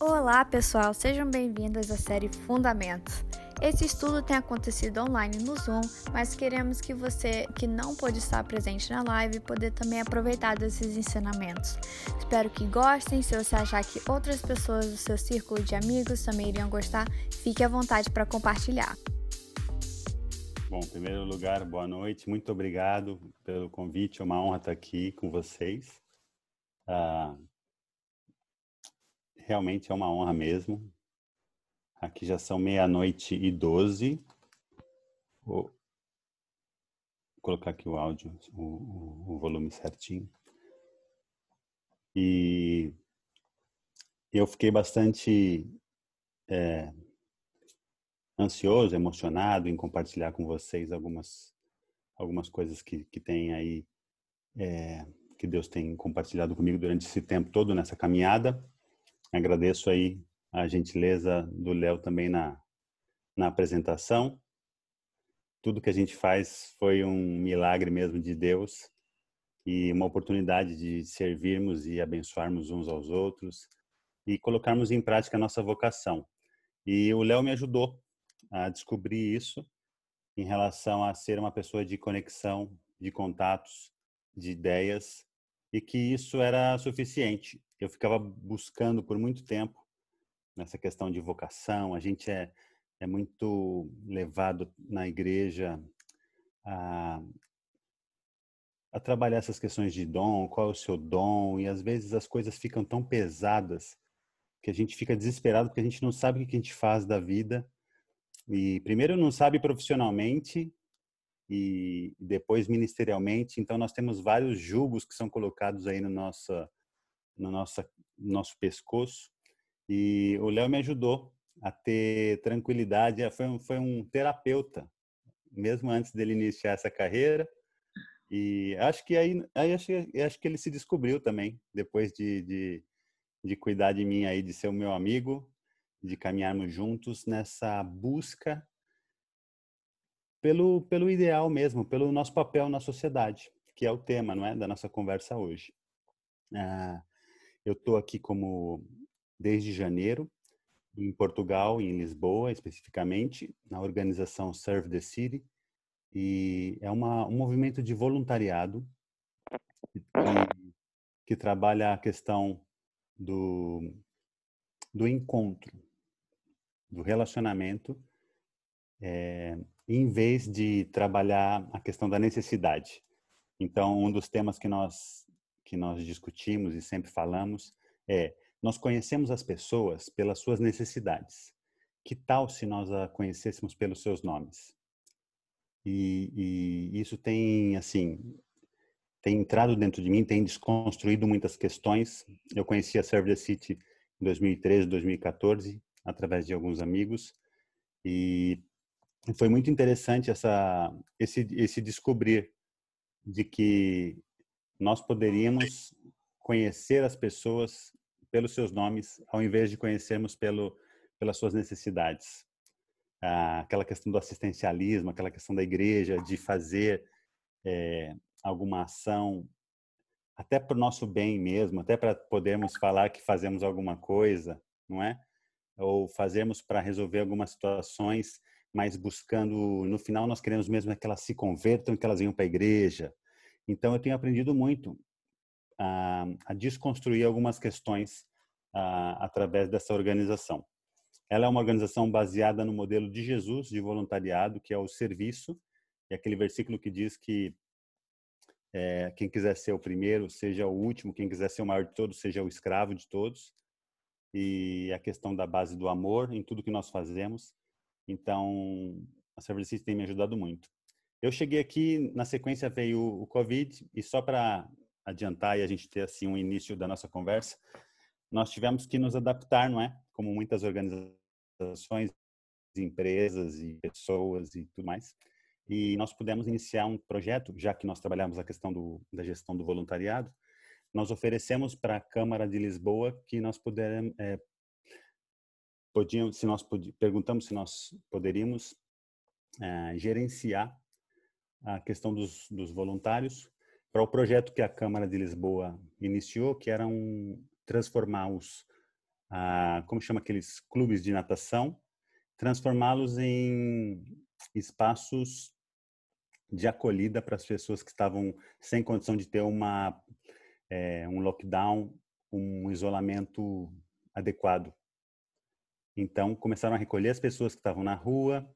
Olá, pessoal, sejam bem-vindos à série Fundamentos. Esse estudo tem acontecido online no Zoom, mas queremos que você que não pôde estar presente na live poder também aproveitar desses ensinamentos. Espero que gostem. Se você achar que outras pessoas do seu círculo de amigos também iriam gostar, fique à vontade para compartilhar. Bom, em primeiro lugar, boa noite. Muito obrigado pelo convite. É uma honra estar aqui com vocês. Ah, realmente é uma honra mesmo. Aqui já são meia-noite e doze. Vou colocar aqui o áudio, o, o, volume certinho. E eu fiquei bastante é, ansioso, emocionado em compartilhar com vocês algumas, algumas coisas que, que tem aí, é, que Deus tem compartilhado comigo durante esse tempo todo nessa caminhada. Agradeço aí a gentileza do Léo também na, na apresentação. Tudo que a gente faz foi um milagre mesmo de Deus e uma oportunidade de servirmos e abençoarmos uns aos outros e colocarmos em prática a nossa vocação. E o Léo me ajudou a descobrir isso em relação a ser uma pessoa de conexão, de contatos, de ideias e que isso era suficiente. Eu ficava buscando por muito tempo nessa questão de vocação. A gente é, é muito levado na igreja a, a trabalhar essas questões de dom, qual é o seu dom, e às vezes as coisas ficam tão pesadas que a gente fica desesperado porque a gente não sabe o que a gente faz da vida. E primeiro não sabe profissionalmente e depois ministerialmente. Então nós temos vários julgos que são colocados aí no nosso no nosso nosso pescoço. E o Léo me ajudou a ter tranquilidade. É, foi um, foi um terapeuta, mesmo antes dele iniciar essa carreira. E acho que aí, aí acho, acho que ele se descobriu também, depois de, de, de cuidar de mim aí, de ser o meu amigo, de caminharmos juntos nessa busca pelo, pelo ideal mesmo, pelo nosso papel na sociedade, que é o tema, não é, da nossa conversa hoje. Ah, eu estou aqui como desde janeiro, em Portugal, em Lisboa especificamente, na organização Serve the City, e é uma, um movimento de voluntariado que, que trabalha a questão do, do encontro, do relacionamento, é, em vez de trabalhar a questão da necessidade. Então, um dos temas que nós que nós discutimos e sempre falamos é nós conhecemos as pessoas pelas suas necessidades. Que tal se nós a conhecêssemos pelos seus nomes? E, e isso tem, assim, tem entrado dentro de mim, tem desconstruído muitas questões. Eu conheci a Serve the City em 2013, 2014, através de alguns amigos, e foi muito interessante essa, esse, esse descobrir de que nós poderíamos conhecer as pessoas pelos seus nomes, ao invés de conhecermos pelo, pelas suas necessidades. Ah, aquela questão do assistencialismo, aquela questão da igreja, de fazer é, alguma ação, até para o nosso bem mesmo, até para podermos falar que fazemos alguma coisa, não é? Ou fazemos para resolver algumas situações, mas buscando, no final, nós queremos mesmo é que elas se convertam, que elas venham para a igreja. Então, eu tenho aprendido muito a, a desconstruir algumas questões a, através dessa organização. Ela é uma organização baseada no modelo de Jesus de voluntariado, que é o serviço, e aquele versículo que diz que é, quem quiser ser o primeiro, seja o último, quem quiser ser o maior de todos, seja o escravo de todos. E a questão da base do amor em tudo que nós fazemos. Então, a Service tem me ajudado muito. Eu cheguei aqui, na sequência veio o Covid, e só para adiantar e a gente ter assim um início da nossa conversa, nós tivemos que nos adaptar, não é? Como muitas organizações, empresas e pessoas e tudo mais. E nós pudemos iniciar um projeto, já que nós trabalhamos a questão do, da gestão do voluntariado, nós oferecemos para a Câmara de Lisboa que nós pudermos, é, podíamos, se nós perguntamos se nós poderíamos é, gerenciar a questão dos, dos voluntários para o projeto que a Câmara de Lisboa iniciou, que era um, transformar os, a, como chama aqueles clubes de natação, transformá-los em espaços de acolhida para as pessoas que estavam sem condição de ter uma é, um lockdown, um isolamento adequado. Então começaram a recolher as pessoas que estavam na rua,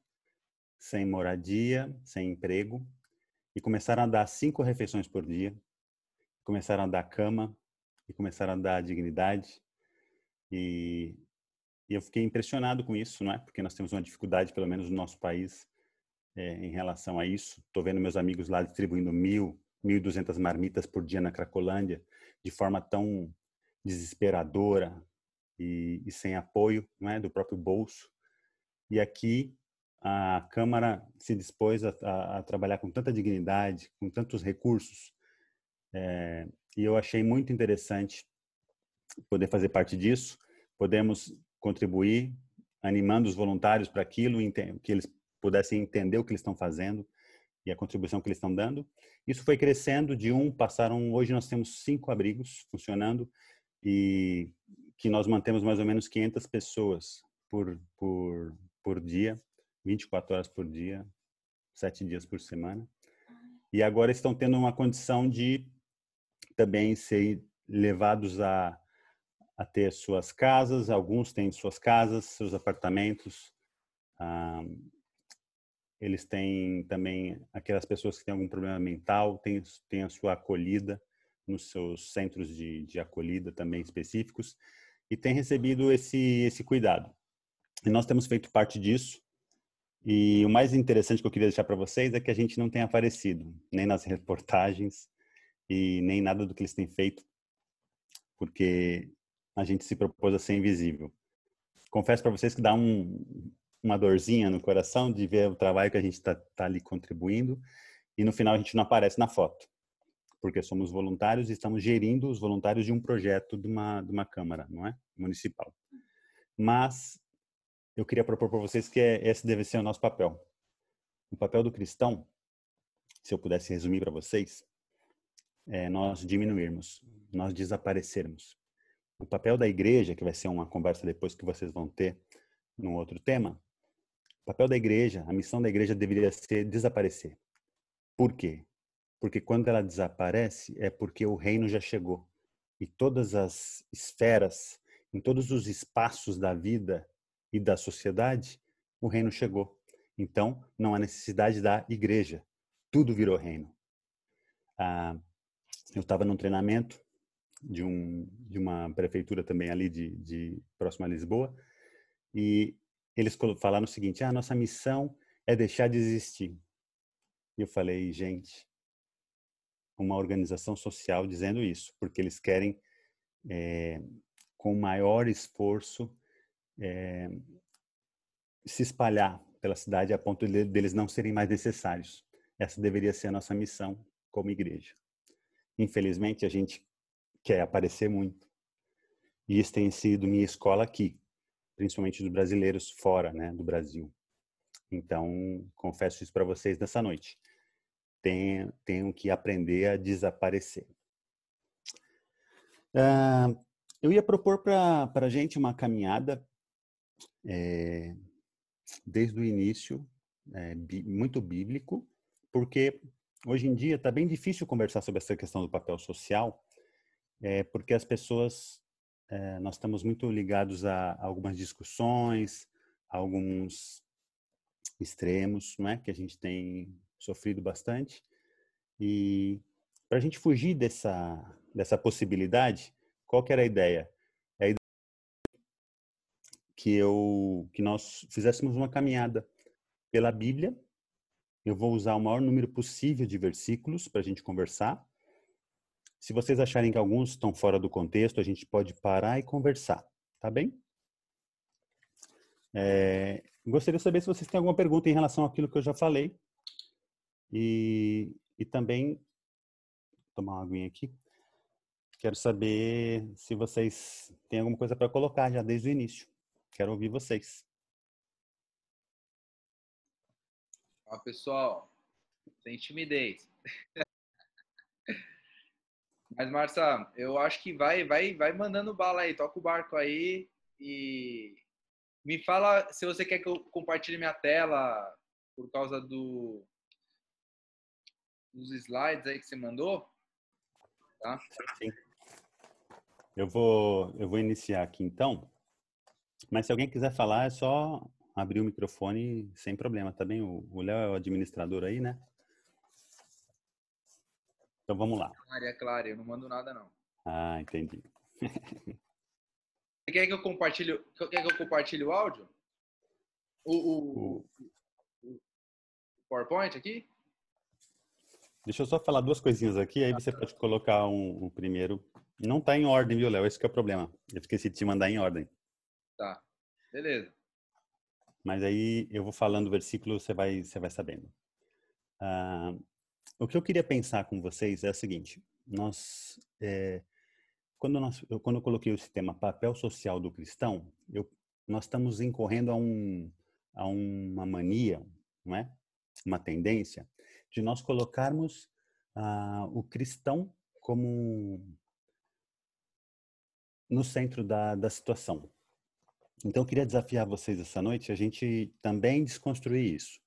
sem moradia, sem emprego, e começaram a dar cinco refeições por dia, começaram a dar cama e começaram a dar dignidade. E, e eu fiquei impressionado com isso, não é? Porque nós temos uma dificuldade, pelo menos no nosso país, é, em relação a isso. Estou vendo meus amigos lá distribuindo mil, mil duzentas marmitas por dia na Cracolândia, de forma tão desesperadora e, e sem apoio, não é, do próprio bolso. E aqui a Câmara se dispôs a, a, a trabalhar com tanta dignidade, com tantos recursos, é, e eu achei muito interessante poder fazer parte disso. Podemos contribuir animando os voluntários para aquilo, que eles pudessem entender o que eles estão fazendo e a contribuição que eles estão dando. Isso foi crescendo de um, passaram, hoje nós temos cinco abrigos funcionando e que nós mantemos mais ou menos 500 pessoas por, por, por dia, 24 horas por dia, sete dias por semana. E agora estão tendo uma condição de também ser levados a, a ter suas casas, alguns têm suas casas, seus apartamentos. Ah, eles têm também aquelas pessoas que têm algum problema mental, têm, têm a sua acolhida nos seus centros de, de acolhida também específicos e têm recebido esse, esse cuidado. E nós temos feito parte disso. E o mais interessante que eu queria deixar para vocês é que a gente não tem aparecido, nem nas reportagens e nem nada do que eles têm feito, porque a gente se propôs a ser invisível. Confesso para vocês que dá um, uma dorzinha no coração de ver o trabalho que a gente está tá ali contribuindo e no final a gente não aparece na foto, porque somos voluntários e estamos gerindo os voluntários de um projeto de uma, de uma Câmara, não é? Municipal. Mas eu queria propor para vocês que é, esse deve ser o nosso papel. O papel do cristão, se eu pudesse resumir para vocês, é nós diminuirmos, nós desaparecermos. O papel da igreja, que vai ser uma conversa depois que vocês vão ter num outro tema, o papel da igreja, a missão da igreja deveria ser desaparecer. Por quê? Porque quando ela desaparece é porque o reino já chegou. E todas as esferas, em todos os espaços da vida e da sociedade, o reino chegou. Então, não há necessidade da igreja. Tudo virou reino. Ah, eu estava num treinamento de, um, de uma prefeitura também ali de, de próxima a Lisboa e eles falaram o seguinte: ah, nossa missão é deixar de existir. E eu falei, gente, uma organização social dizendo isso, porque eles querem, é, com maior esforço, é, se espalhar pela cidade a ponto de, deles não serem mais necessários. Essa deveria ser a nossa missão como igreja. Infelizmente, a gente quer aparecer muito. E isso tem sido minha escola aqui principalmente dos brasileiros fora né, do Brasil. Então, confesso isso para vocês nessa noite. Tenho, tenho que aprender a desaparecer. Uh, eu ia propor para a gente uma caminhada é, desde o início, é, muito bíblico, porque hoje em dia está bem difícil conversar sobre essa questão do papel social, é, porque as pessoas nós estamos muito ligados a, a algumas discussões, a alguns extremos, não é? Que a gente tem sofrido bastante. E para a gente fugir dessa dessa possibilidade, qual que era a ideia que eu que nós fizéssemos uma caminhada pela Bíblia. Eu vou usar o maior número possível de versículos para a gente conversar se vocês acharem que alguns estão fora do contexto, a gente pode parar e conversar, tá bem? É, gostaria de saber se vocês têm alguma pergunta em relação àquilo que eu já falei. E, e também, vou tomar uma aguinha aqui. Quero saber se vocês têm alguma coisa para colocar já desde o início. Quero ouvir vocês. Fala, pessoal. Sem timidez. Mas, Marça, eu acho que vai, vai, vai mandando bala aí, toca o barco aí e me fala se você quer que eu compartilhe minha tela por causa do dos slides aí que você mandou, tá? Sim. Eu vou eu vou iniciar aqui então. Mas se alguém quiser falar, é só abrir o microfone sem problema, tá bem? O Léo é o administrador aí, né? Então vamos lá. Maria Clara, eu não mando nada não. Ah, entendi. Você quer que eu compartilhe, quer que eu compartilhe o áudio? O, o, o, PowerPoint aqui? Deixa eu só falar duas coisinhas aqui, aí você pode colocar um, um primeiro. Não está em ordem, viu, Léo? Esse é o problema. Eu esqueci de te mandar em ordem. Tá, beleza. Mas aí eu vou falando o versículo, você vai, você vai sabendo. Ah, o que eu queria pensar com vocês é o seguinte: nós, é, quando, nós, eu, quando eu coloquei o sistema papel social do cristão, eu, nós estamos incorrendo a, um, a uma mania, não é? Uma tendência de nós colocarmos ah, o cristão como no centro da, da situação. Então, eu queria desafiar vocês essa noite a gente também desconstruir isso.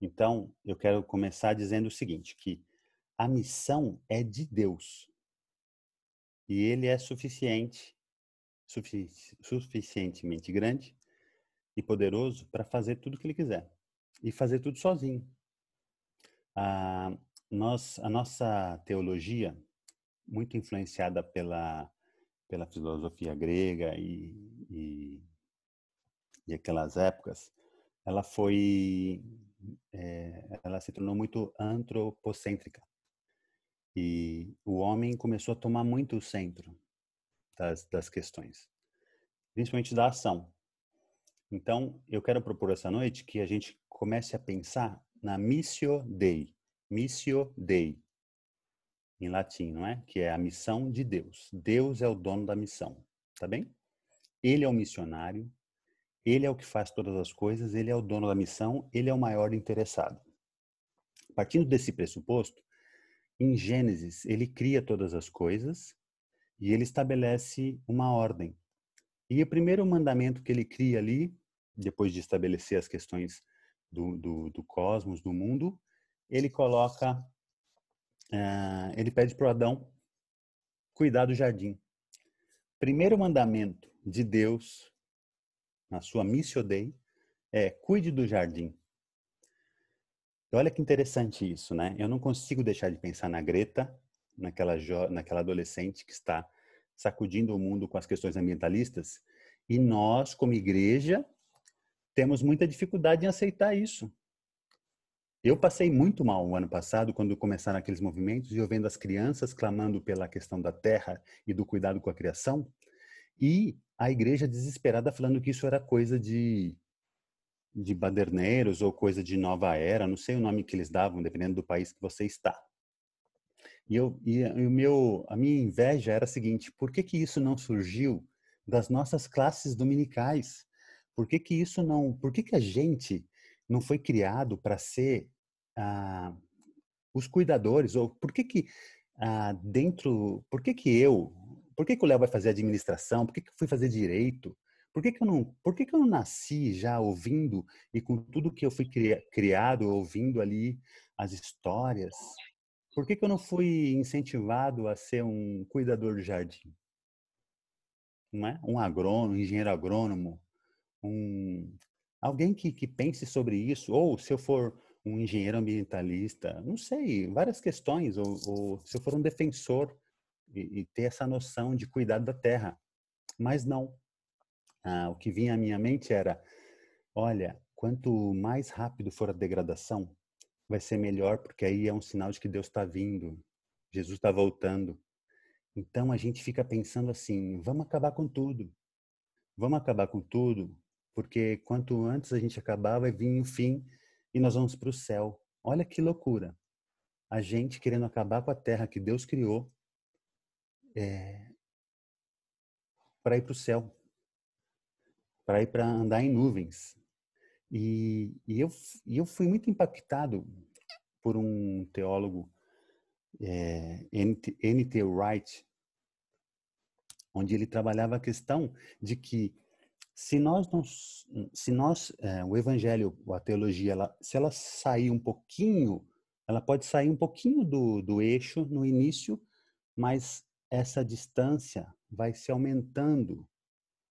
Então, eu quero começar dizendo o seguinte, que a missão é de Deus. E ele é suficiente, sufici suficientemente grande e poderoso para fazer tudo o que ele quiser. E fazer tudo sozinho. A, nós, a nossa teologia, muito influenciada pela, pela filosofia grega e, e, e aquelas épocas, ela foi é, ela se tornou muito antropocêntrica. E o homem começou a tomar muito o centro das, das questões, principalmente da ação. Então, eu quero propor essa noite que a gente comece a pensar na missio Dei. Missio Dei, em latim, não é? Que é a missão de Deus. Deus é o dono da missão, tá bem? Ele é o missionário, ele é o que faz todas as coisas, ele é o dono da missão, ele é o maior interessado. Partindo desse pressuposto, em Gênesis, ele cria todas as coisas e ele estabelece uma ordem. E o primeiro mandamento que ele cria ali, depois de estabelecer as questões do, do, do cosmos, do mundo, ele coloca, uh, ele pede para Adão cuidar do jardim. Primeiro mandamento de Deus na sua missio dei, é cuide do jardim. olha que interessante isso, né? Eu não consigo deixar de pensar na Greta, naquela, naquela adolescente que está sacudindo o mundo com as questões ambientalistas, e nós, como igreja, temos muita dificuldade em aceitar isso. Eu passei muito mal o ano passado quando começaram aqueles movimentos e eu vendo as crianças clamando pela questão da terra e do cuidado com a criação, e a igreja desesperada falando que isso era coisa de, de baderneiros ou coisa de nova era, não sei o nome que eles davam, dependendo do país que você está. E, eu, e, o meu, a minha inveja era a seguinte, por que que isso não surgiu das nossas classes dominicais? Por que que isso não, por que que a gente não foi criado para ser ah, os cuidadores? Ou por que que ah, dentro, por que que eu, por que, que o Léo vai fazer administração? Por que, que eu fui fazer direito? Por que, que eu não, por que, que eu não nasci já ouvindo e com tudo que eu fui criado ouvindo ali as histórias? Por que, que eu não fui incentivado a ser um cuidador de jardim? Não é? Um agrônomo, um engenheiro agrônomo, um alguém que, que pense sobre isso, ou se eu for um engenheiro ambientalista, não sei, várias questões, ou, ou se eu for um defensor e, e ter essa noção de cuidado da terra. Mas não. Ah, o que vinha à minha mente era: olha, quanto mais rápido for a degradação, vai ser melhor, porque aí é um sinal de que Deus está vindo, Jesus está voltando. Então a gente fica pensando assim: vamos acabar com tudo. Vamos acabar com tudo, porque quanto antes a gente acabar, vai vir o fim e nós vamos para o céu. Olha que loucura. A gente querendo acabar com a terra que Deus criou é, para ir para o céu, para ir para andar em nuvens. E, e, eu, e eu fui muito impactado por um teólogo, é, N.T. Wright, onde ele trabalhava a questão de que se nós não, se nós, é, o evangelho, a teologia, ela, se ela sair um pouquinho, ela pode sair um pouquinho do, do eixo no início, mas essa distância vai se aumentando,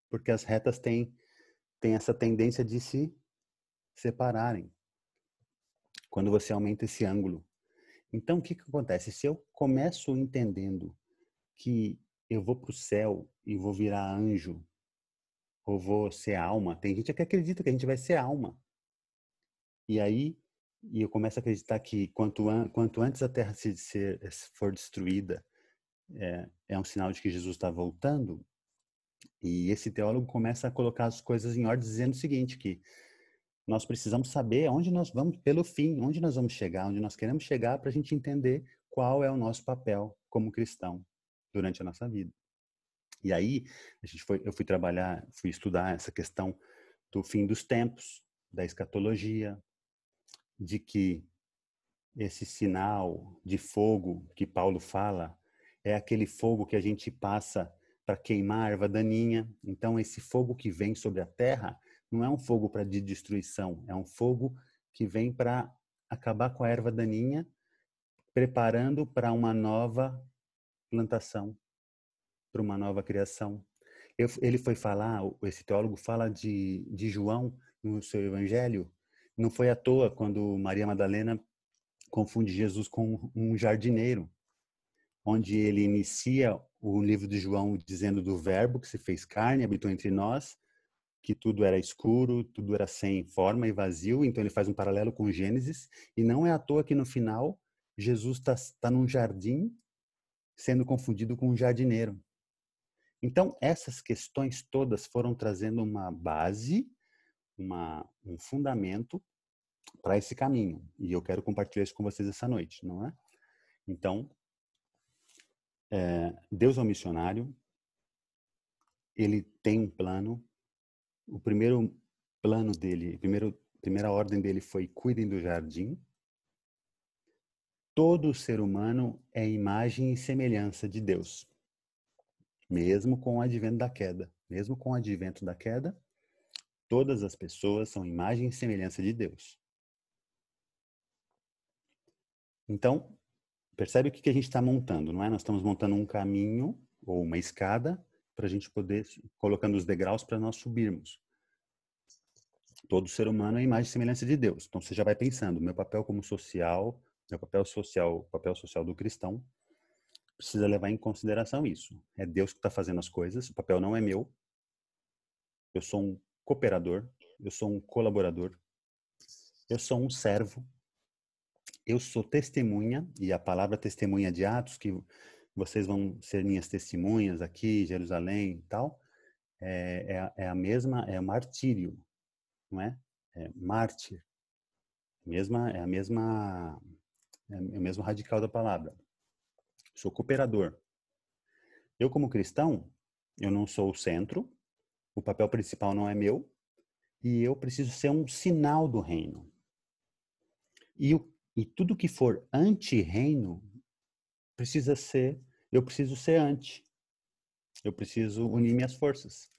porque as retas têm, têm essa tendência de se separarem quando você aumenta esse ângulo. Então, o que, que acontece? Se eu começo entendendo que eu vou para o céu e vou virar anjo, ou vou ser alma, tem gente que acredita que a gente vai ser alma. E aí, e eu começo a acreditar que quanto, an, quanto antes a Terra se, se for destruída, é, é um sinal de que Jesus está voltando. E esse teólogo começa a colocar as coisas em ordem, dizendo o seguinte, que nós precisamos saber onde nós vamos, pelo fim, onde nós vamos chegar, onde nós queremos chegar, para a gente entender qual é o nosso papel como cristão durante a nossa vida. E aí, a gente foi, eu fui trabalhar, fui estudar essa questão do fim dos tempos, da escatologia, de que esse sinal de fogo que Paulo fala é aquele fogo que a gente passa para queimar a erva daninha. Então, esse fogo que vem sobre a terra não é um fogo para de destruição, é um fogo que vem para acabar com a erva daninha, preparando para uma nova plantação, para uma nova criação. Eu, ele foi falar, esse teólogo fala de, de João no seu evangelho. Não foi à toa quando Maria Madalena confunde Jesus com um jardineiro, onde ele inicia o livro de João dizendo do Verbo que se fez carne, habitou entre nós, que tudo era escuro, tudo era sem forma e vazio. Então ele faz um paralelo com Gênesis e não é à toa que no final Jesus está tá num jardim sendo confundido com um jardineiro. Então essas questões todas foram trazendo uma base, uma, um fundamento para esse caminho e eu quero compartilhar isso com vocês essa noite, não é? Então é, Deus é um missionário, ele tem um plano, o primeiro plano dele, primeiro, primeira ordem dele foi cuidem do jardim. Todo ser humano é imagem e semelhança de Deus, mesmo com o advento da queda. Mesmo com o advento da queda, todas as pessoas são imagem e semelhança de Deus. Então, percebe o que a gente está montando, não é? Nós estamos montando um caminho ou uma escada para a gente poder colocando os degraus para nós subirmos. Todo ser humano é imagem e semelhança de Deus. Então você já vai pensando, meu papel como social, meu papel social, papel social do cristão, precisa levar em consideração isso. É Deus que está fazendo as coisas, o papel não é meu. Eu sou um cooperador, eu sou um colaborador, eu sou um servo, eu sou testemunha, e a palavra testemunha de Atos, que vocês vão ser minhas testemunhas aqui, Jerusalém e tal, é, é, é a mesma, é o martírio, não é? É mártir. Mesma, é a mesma, é o mesmo radical da palavra. Sou cooperador. Eu, como cristão, eu não sou o centro, o papel principal não é meu, e eu preciso ser um sinal do reino. E, e tudo que for anti-reino precisa ser, eu preciso ser anti. Eu preciso unir minhas forças.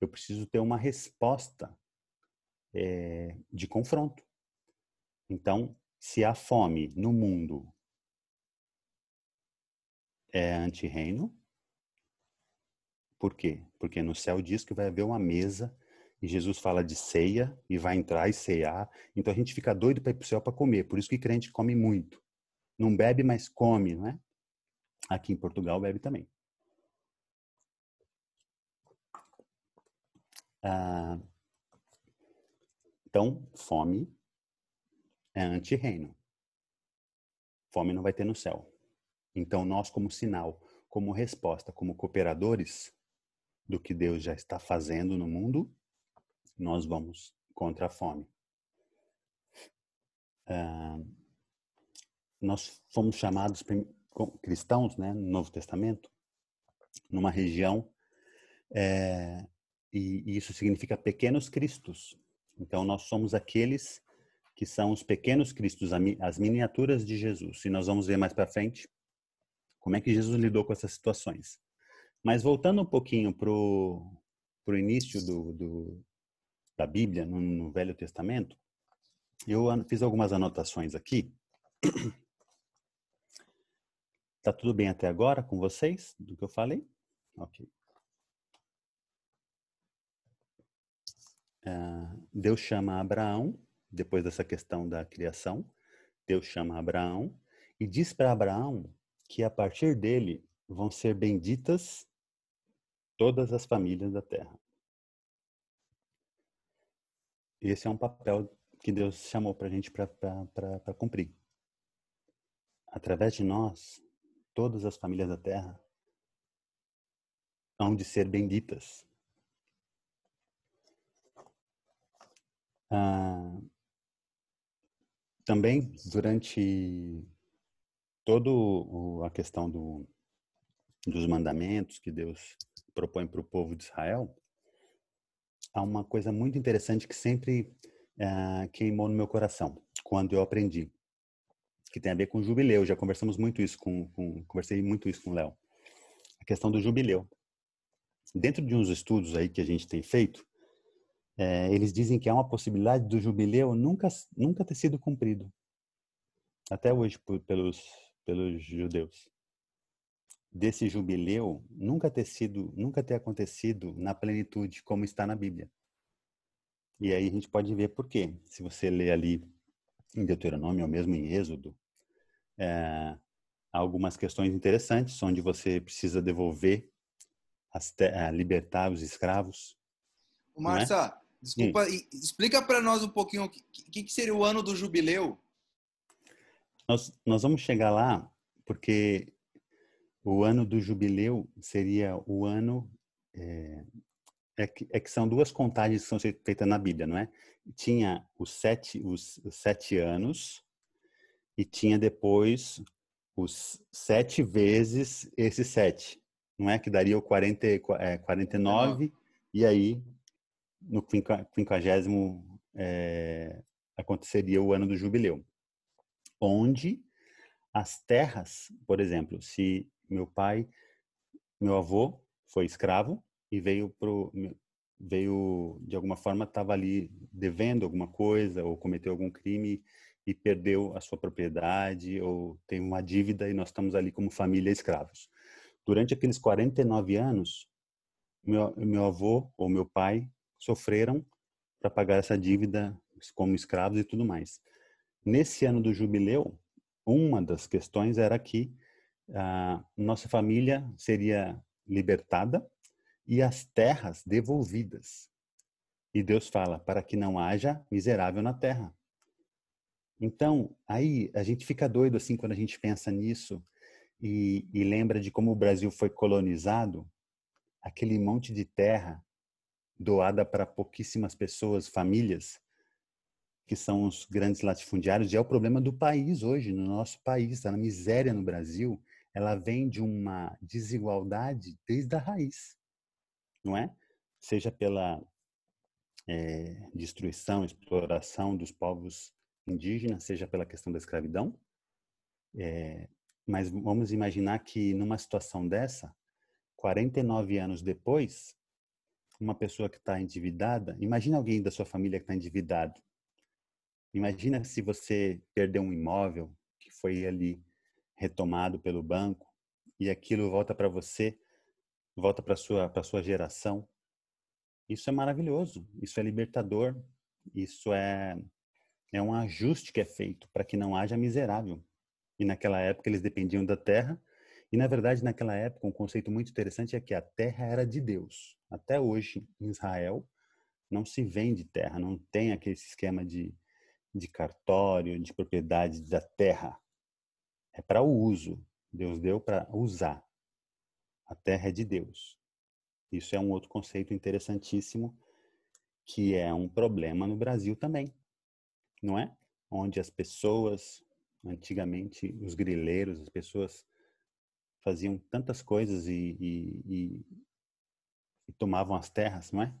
Eu preciso ter uma resposta é, de confronto. Então, se a fome no mundo é anti-reino, por quê? Porque no céu diz que vai haver uma mesa e Jesus fala de ceia e vai entrar e cear. Então a gente fica doido para ir para o céu para comer. Por isso que crente come muito. Não bebe, mas come, não é? Aqui em Portugal bebe também. Ah, então, fome é anti-reino. Fome não vai ter no céu. Então, nós, como sinal, como resposta, como cooperadores do que Deus já está fazendo no mundo, nós vamos contra a fome. Nós fomos chamados cristãos, né, no Novo Testamento, numa região, é, e, e isso significa pequenos cristos. Então, nós somos aqueles que são os pequenos cristos, as miniaturas de Jesus. E nós vamos ver mais para frente como é que Jesus lidou com essas situações. Mas voltando um pouquinho para o início do, do, da Bíblia, no, no Velho Testamento, eu fiz algumas anotações aqui. Tá tudo bem até agora com vocês, do que eu falei? Ok. Uh, Deus chama Abraão, depois dessa questão da criação, Deus chama Abraão e diz para Abraão que a partir dele vão ser benditas todas as famílias da terra. Esse é um papel que Deus chamou para a gente para cumprir. Através de nós, todas as famílias da terra hão de ser benditas. Ah, também, durante toda a questão do, dos mandamentos que Deus propõe para o povo de Israel, há uma coisa muito interessante que sempre uh, queimou no meu coração quando eu aprendi, que tem a ver com jubileu. Já conversamos muito isso com, com conversei muito isso com o Léo. A questão do jubileu. Dentro de uns estudos aí que a gente tem feito, é, eles dizem que há uma possibilidade do jubileu nunca nunca ter sido cumprido até hoje por, pelos pelos judeus desse jubileu nunca ter sido, nunca ter acontecido na plenitude como está na Bíblia. E aí a gente pode ver por quê. Se você ler ali em Deuteronômio ou mesmo em Êxodo, é, há algumas questões interessantes onde você precisa devolver, as libertar os escravos. Marcia, é? desculpa, explica para nós um pouquinho o que, que seria o ano do jubileu. Nós, nós vamos chegar lá porque o ano do jubileu seria o ano. É, é, que, é que são duas contagens que são feitas na Bíblia, não é? Tinha os sete, os, os sete anos e tinha depois os sete vezes esses sete. Não é que daria o 40, é, 49 e aí no quinquagésimo é, aconteceria o ano do jubileu onde as terras, por exemplo, se meu pai, meu avô foi escravo e veio pro veio de alguma forma estava ali devendo alguma coisa ou cometeu algum crime e perdeu a sua propriedade ou tem uma dívida e nós estamos ali como família escravos. Durante aqueles 49 anos, meu, meu avô ou meu pai sofreram para pagar essa dívida como escravos e tudo mais. Nesse ano do jubileu, uma das questões era que a nossa família seria libertada e as terras devolvidas. E Deus fala para que não haja miserável na terra. Então, aí a gente fica doido assim quando a gente pensa nisso e, e lembra de como o Brasil foi colonizado, aquele monte de terra doada para pouquíssimas pessoas, famílias, que são os grandes latifundiários, e é o problema do país hoje, no nosso país, a miséria no Brasil, ela vem de uma desigualdade desde a raiz, não é? Seja pela é, destruição, exploração dos povos indígenas, seja pela questão da escravidão. É, mas vamos imaginar que numa situação dessa, 49 anos depois, uma pessoa que está endividada, imagina alguém da sua família que está endividado, Imagina se você perdeu um imóvel que foi ali retomado pelo banco e aquilo volta para você, volta para sua para sua geração. Isso é maravilhoso, isso é libertador, isso é é um ajuste que é feito para que não haja miserável. E naquela época eles dependiam da terra, e na verdade naquela época um conceito muito interessante é que a terra era de Deus. Até hoje em Israel não se vende terra, não tem aquele esquema de de cartório, de propriedade da terra. É para o uso. Deus deu para usar. A terra é de Deus. Isso é um outro conceito interessantíssimo que é um problema no Brasil também, não é? Onde as pessoas, antigamente, os grileiros, as pessoas faziam tantas coisas e, e, e, e tomavam as terras, não é?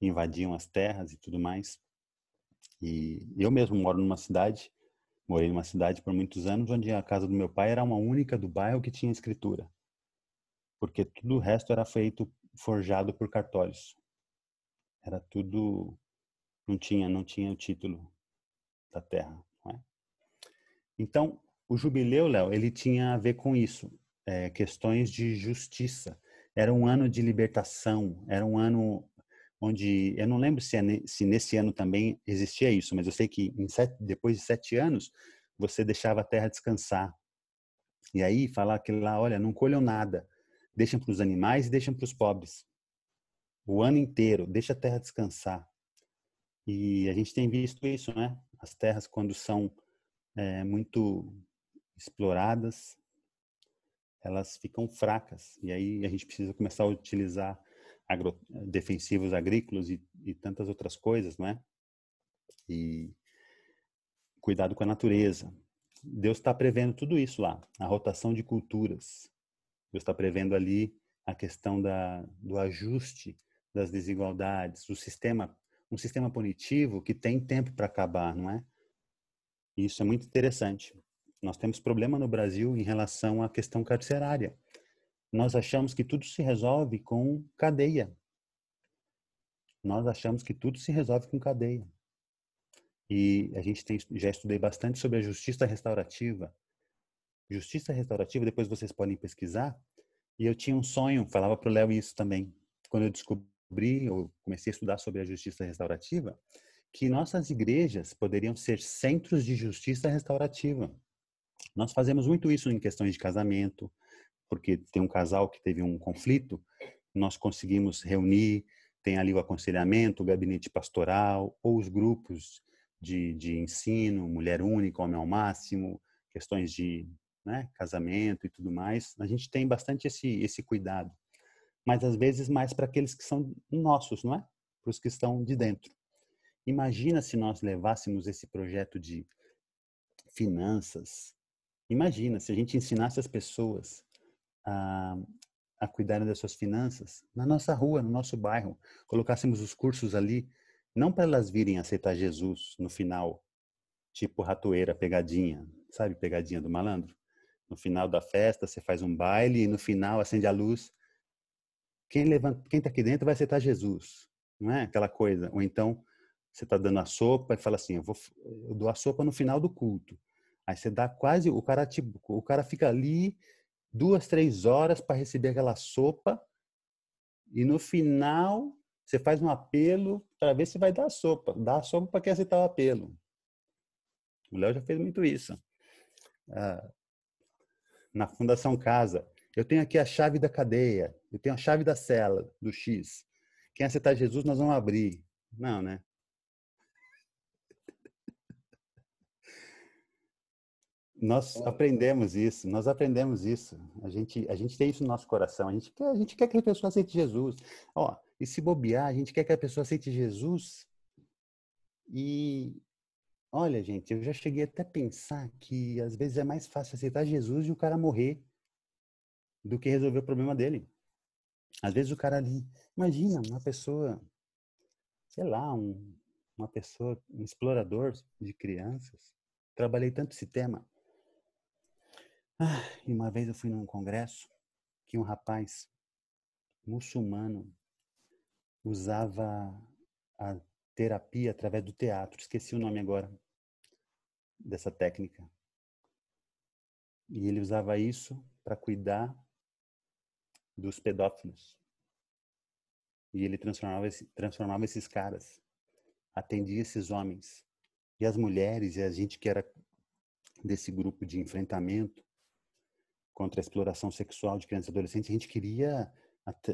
Invadiam as terras e tudo mais. E eu mesmo moro numa cidade, morei numa cidade por muitos anos, onde a casa do meu pai era uma única do bairro que tinha escritura. Porque tudo o resto era feito, forjado por cartórios. Era tudo não tinha não tinha o título da terra, é? Então, o jubileu, Léo, ele tinha a ver com isso, é, questões de justiça. Era um ano de libertação, era um ano onde eu não lembro se, é, se nesse ano também existia isso, mas eu sei que sete, depois de sete anos você deixava a terra descansar. E aí falar aquilo lá, olha, não colham nada, deixam para os animais e deixam para os pobres. O ano inteiro, deixa a terra descansar. E a gente tem visto isso, né? As terras quando são é, muito exploradas, elas ficam fracas. E aí a gente precisa começar a utilizar agro, defensivos agrícolas e, e tantas outras coisas, não é? E cuidado com a natureza. Deus está prevendo tudo isso lá, a rotação de culturas. Deus está prevendo ali a questão da, do ajuste das desigualdades, o sistema, um sistema punitivo que tem tempo para acabar, não é? Isso é muito interessante. Nós temos problema no Brasil em relação à questão carcerária nós achamos que tudo se resolve com cadeia. Nós achamos que tudo se resolve com cadeia. E a gente tem, já estudei bastante sobre a justiça restaurativa. Justiça restaurativa, depois vocês podem pesquisar. E eu tinha um sonho, falava para o Léo isso também. Quando eu descobri, eu comecei a estudar sobre a justiça restaurativa, que nossas igrejas poderiam ser centros de justiça restaurativa. Nós fazemos muito isso em questões de casamento, porque tem um casal que teve um conflito, nós conseguimos reunir, tem ali o aconselhamento, o gabinete pastoral, ou os grupos de, de ensino, mulher única, homem ao máximo, questões de né, casamento e tudo mais. A gente tem bastante esse, esse cuidado, mas às vezes mais para aqueles que são nossos, não é? Para os que estão de dentro. Imagina se nós levássemos esse projeto de finanças. Imagina se a gente ensinasse as pessoas a, a cuidarem das suas finanças na nossa rua, no nosso bairro. Colocássemos os cursos ali, não para elas virem aceitar Jesus no final, tipo ratoeira, pegadinha, sabe, pegadinha do malandro? No final da festa, você faz um baile e no final acende a luz. Quem levanta, quem está aqui dentro vai aceitar Jesus, não é aquela coisa. Ou então você está dando a sopa e fala assim, eu, vou, eu dou a sopa no final do culto. Aí você dá quase, o cara tipo, o cara fica ali duas, três horas para receber aquela sopa e no final você faz um apelo para ver se vai dar sopa. Dá a sopa para quem aceitar o apelo. O Léo já fez muito isso. Ah, na Fundação Casa, eu tenho aqui a chave da cadeia, eu tenho a chave da cela, do X. Quem aceitar Jesus, nós vamos abrir. Não, né? Nós aprendemos isso, nós aprendemos isso. A gente, a gente tem isso no nosso coração. A gente quer, a gente quer que a pessoa aceite Jesus. Ó, e se bobear, a gente quer que a pessoa aceite Jesus. E olha, gente, eu já cheguei até a pensar que às vezes é mais fácil aceitar Jesus e o cara morrer do que resolver o problema dele. Às vezes o cara ali, imagina uma pessoa, sei lá, um, uma pessoa, um explorador de crianças. Trabalhei tanto esse tema ah, e uma vez eu fui num congresso que um rapaz muçulmano usava a terapia através do teatro. Esqueci o nome agora dessa técnica. E ele usava isso para cuidar dos pedófilos. E ele transformava, transformava esses caras, atendia esses homens. E as mulheres e a gente que era desse grupo de enfrentamento, contra a exploração sexual de crianças e adolescentes, a gente queria,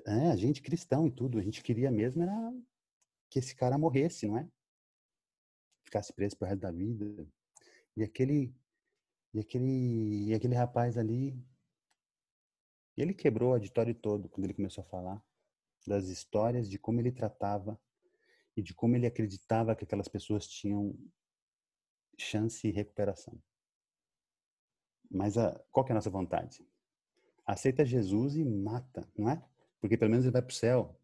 é, a gente cristão e tudo, a gente queria mesmo era que esse cara morresse, não é? Ficasse preso pro resto da vida. E aquele, e aquele, e aquele rapaz ali, ele quebrou o auditório todo quando ele começou a falar das histórias de como ele tratava e de como ele acreditava que aquelas pessoas tinham chance e recuperação. Mas a, qual que é a nossa vontade? Aceita Jesus e mata, não é? Porque pelo menos ele vai para o céu.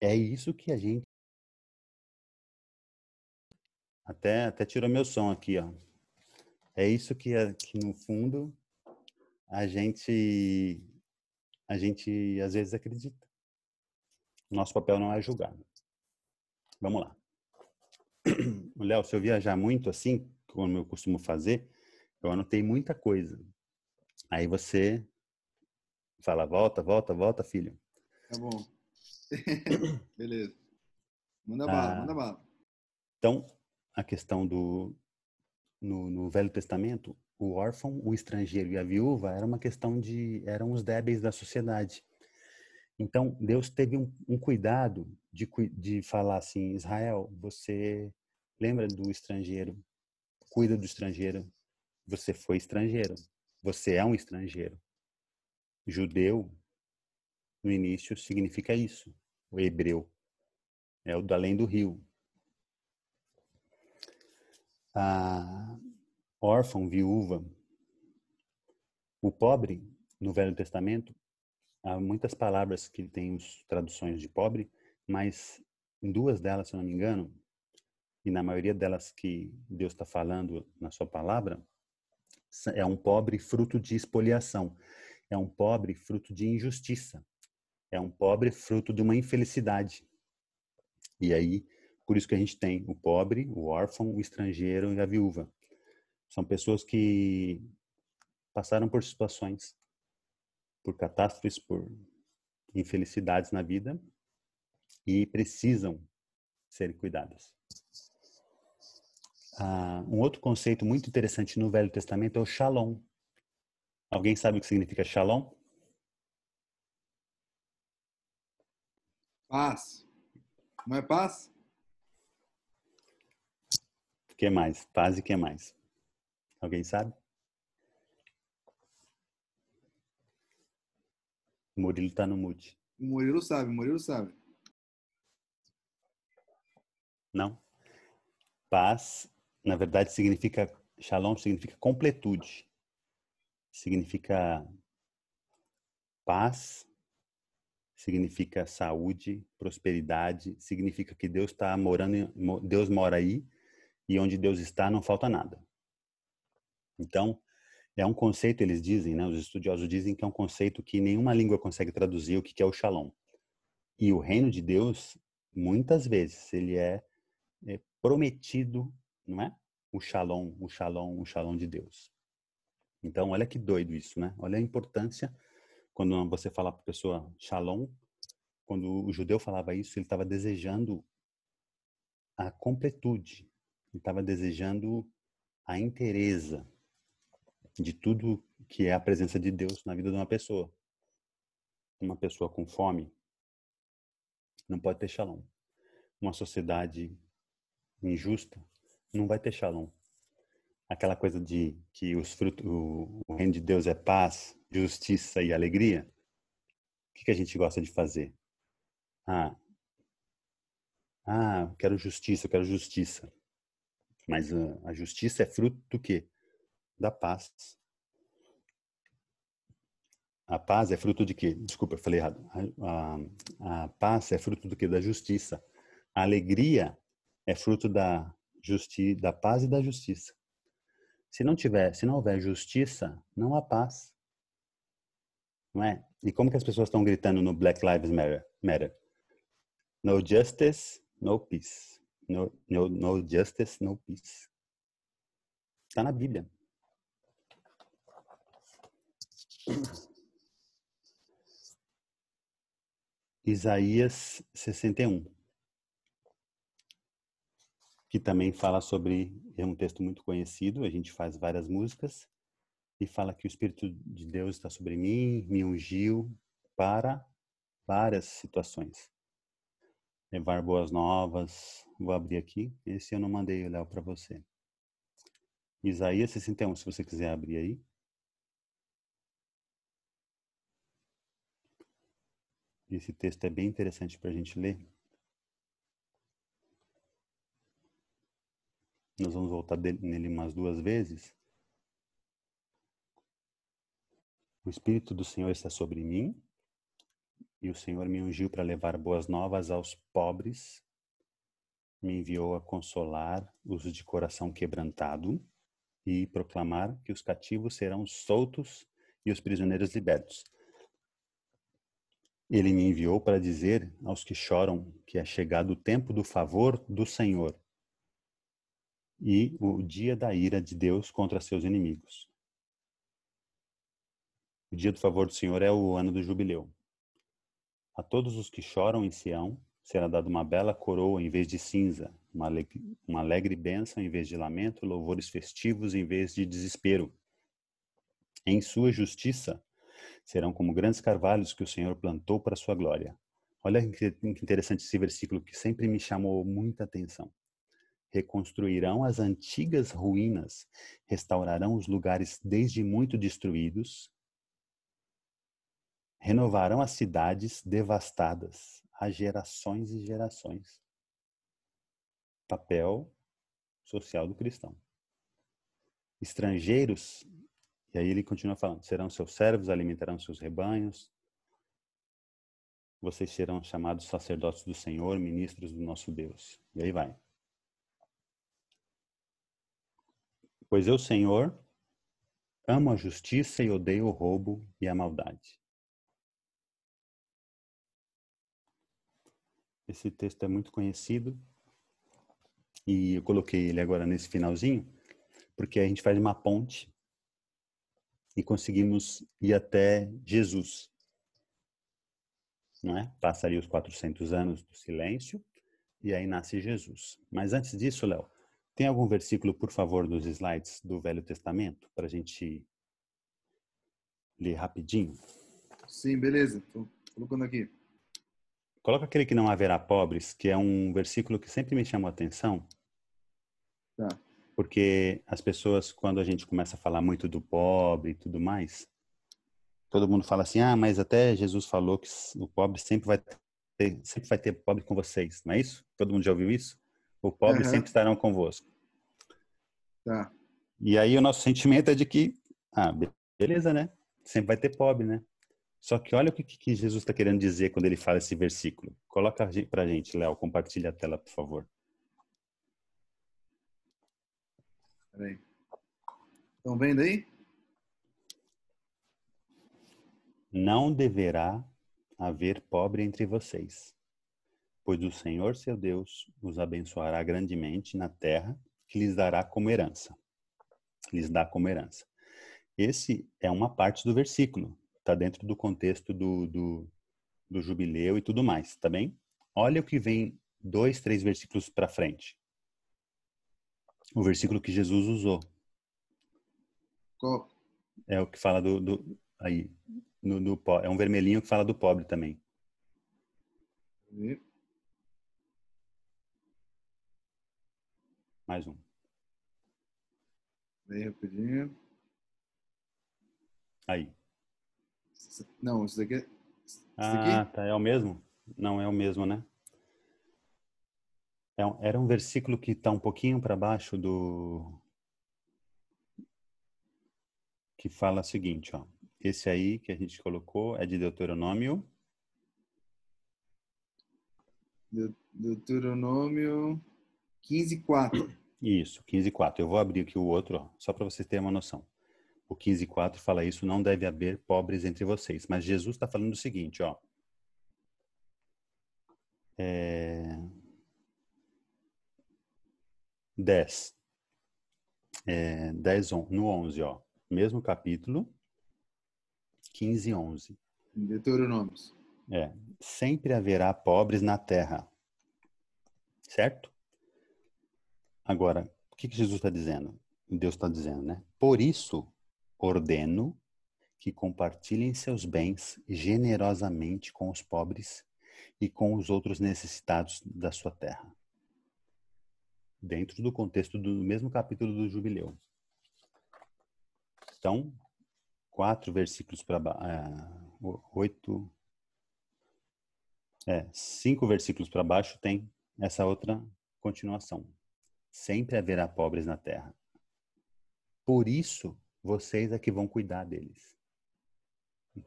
É isso que a gente. Até, até tirou meu som aqui, ó. É isso que, que no fundo a gente a gente às vezes acredita. Nosso papel não é julgar. Vamos lá. Léo, se eu viajar muito assim, como eu costumo fazer, eu anotei muita coisa. Aí você fala, volta, volta, volta, filho. Tá bom. Beleza. Manda bala, ah, manda bala. Então, a questão do no, no, Velho Testamento, o órfão, o estrangeiro e a viúva era uma questão de eram os débeis da sociedade. Então, Deus teve um, um cuidado de, de falar assim, Israel, você lembra do estrangeiro, cuida do estrangeiro, você foi estrangeiro, você é um estrangeiro. Judeu, no início, significa isso, o hebreu, é o do além do rio. A órfão, viúva, o pobre, no Velho Testamento, há muitas palavras que têm traduções de pobre, mas em duas delas, se eu não me engano, e na maioria delas que Deus está falando na sua palavra, é um pobre fruto de expoliação, é um pobre fruto de injustiça, é um pobre fruto de uma infelicidade. E aí, por isso que a gente tem o pobre, o órfão, o estrangeiro e a viúva. São pessoas que passaram por situações por catástrofes, por infelicidades na vida e precisam ser cuidadas. Ah, um outro conceito muito interessante no Velho Testamento é o shalom. Alguém sabe o que significa shalom? Paz. Não é paz? O que mais? Paz e o que mais? Alguém sabe? O Murilo tá no mute. O Murilo sabe, o Murilo sabe. Não. Paz, na verdade, significa. Shalom significa completude. Significa paz, significa saúde, prosperidade, significa que Deus está morando, Deus mora aí e onde Deus está não falta nada. Então, é um conceito, eles dizem, né, os estudiosos dizem que é um conceito que nenhuma língua consegue traduzir o que é o shalom. E o reino de Deus, muitas vezes, ele é, é prometido, não é? O shalom, o shalom, o shalom de Deus. Então, olha que doido isso, né? Olha a importância quando você fala para a pessoa shalom, quando o judeu falava isso, ele estava desejando a completude, ele estava desejando a inteireza, de tudo que é a presença de Deus na vida de uma pessoa. Uma pessoa com fome não pode ter shalom. Uma sociedade injusta não vai ter shalom. Aquela coisa de que os frutos, o, o reino de Deus é paz, justiça e alegria. O que, que a gente gosta de fazer? Ah, ah, quero justiça, eu quero justiça. Mas a, a justiça é fruto do quê? da paz. A paz é fruto de quê? Desculpa, eu falei errado. A, a, a paz é fruto do quê? Da justiça. A alegria é fruto da justiça, da paz e da justiça. Se não tiver, se não houver justiça, não há paz. Não é? E como que as pessoas estão gritando no Black Lives Matter? No justice, no peace. No, no, no justice, no peace. Está na Bíblia. Isaías 61, que também fala sobre, é um texto muito conhecido, a gente faz várias músicas, e fala que o Espírito de Deus está sobre mim, me ungiu para várias situações. Levar boas novas, vou abrir aqui, esse eu não mandei, Léo, para você. Isaías 61, se você quiser abrir aí. Esse texto é bem interessante para a gente ler. Nós vamos voltar nele umas duas vezes. O Espírito do Senhor está sobre mim, e o Senhor me ungiu para levar boas novas aos pobres, me enviou a consolar os de coração quebrantado e proclamar que os cativos serão soltos e os prisioneiros libertos Ele me enviou para dizer aos que choram que é chegado o tempo do favor do Senhor e o dia da ira de Deus contra seus inimigos. O dia do favor do Senhor é o ano do jubileu. A todos os que choram em Sião será dada uma bela coroa em vez de cinza, uma alegre, uma alegre bênção em vez de lamento, louvores festivos em vez de desespero. Em sua justiça serão como grandes carvalhos que o Senhor plantou para sua glória. Olha que interessante esse versículo que sempre me chamou muita atenção. Reconstruirão as antigas ruínas, restaurarão os lugares desde muito destruídos, renovarão as cidades devastadas há gerações e gerações. Papel social do cristão. Estrangeiros, e aí ele continua falando, serão seus servos, alimentarão seus rebanhos. Vocês serão chamados sacerdotes do Senhor, ministros do nosso Deus. E aí vai. Pois eu, Senhor, amo a justiça e odeio o roubo e a maldade. Esse texto é muito conhecido e eu coloquei ele agora nesse finalzinho, porque a gente faz uma ponte e conseguimos ir até Jesus. Não é? Passa os 400 anos do silêncio e aí nasce Jesus. Mas antes disso, Léo, tem algum versículo, por favor, dos slides do Velho Testamento para a gente ler rapidinho? Sim, beleza. Estou colocando aqui. Coloca aquele que não haverá pobres, que é um versículo que sempre me chamou a atenção. Tá. Porque as pessoas, quando a gente começa a falar muito do pobre e tudo mais, todo mundo fala assim: ah, mas até Jesus falou que o pobre sempre vai ter, sempre vai ter pobre com vocês, não é isso? Todo mundo já ouviu isso? O pobre uhum. sempre estarão convosco. Tá. E aí o nosso sentimento é de que, ah, beleza, né? Sempre vai ter pobre, né? Só que olha o que, que Jesus está querendo dizer quando ele fala esse versículo. Coloca para a gente, Léo. Compartilha a tela, por favor. Peraí. Estão vendo aí? Não deverá haver pobre entre vocês, pois o Senhor seu Deus os abençoará grandemente na terra que lhes dará como herança. Lhes dá como herança. Esse é uma parte do versículo está dentro do contexto do, do, do, jubileu e tudo mais, tá bem? Olha o que vem dois, três versículos para frente. O versículo que Jesus usou. Qual? É o que fala do, do aí no, no, é um vermelhinho que fala do pobre também. E? Mais um. Bem rapidinho. Aí. Não, isso daqui é. ah, tá. É o mesmo? Não é o mesmo, né? É um, era um versículo que está um pouquinho para baixo do. Que fala o seguinte, ó. Esse aí que a gente colocou é de Deuteronômio. Deuteronômio 15, 4. Isso, 15, 4. Eu vou abrir aqui o outro, ó, só para você ter uma noção o 15.4 fala isso, não deve haver pobres entre vocês. Mas Jesus está falando o seguinte, ó. É... 10. É, 10 no 11, ó. Mesmo capítulo, 15 e 11. Deuteronômios. É. Sempre haverá pobres na terra. Certo? Agora, o que, que Jesus está dizendo? Deus está dizendo, né? Por isso, Ordeno que compartilhem seus bens generosamente com os pobres e com os outros necessitados da sua terra. Dentro do contexto do mesmo capítulo do jubileu. Então, quatro versículos para é, oito, é, cinco versículos para baixo tem essa outra continuação. Sempre haverá pobres na terra. Por isso vocês é que vão cuidar deles.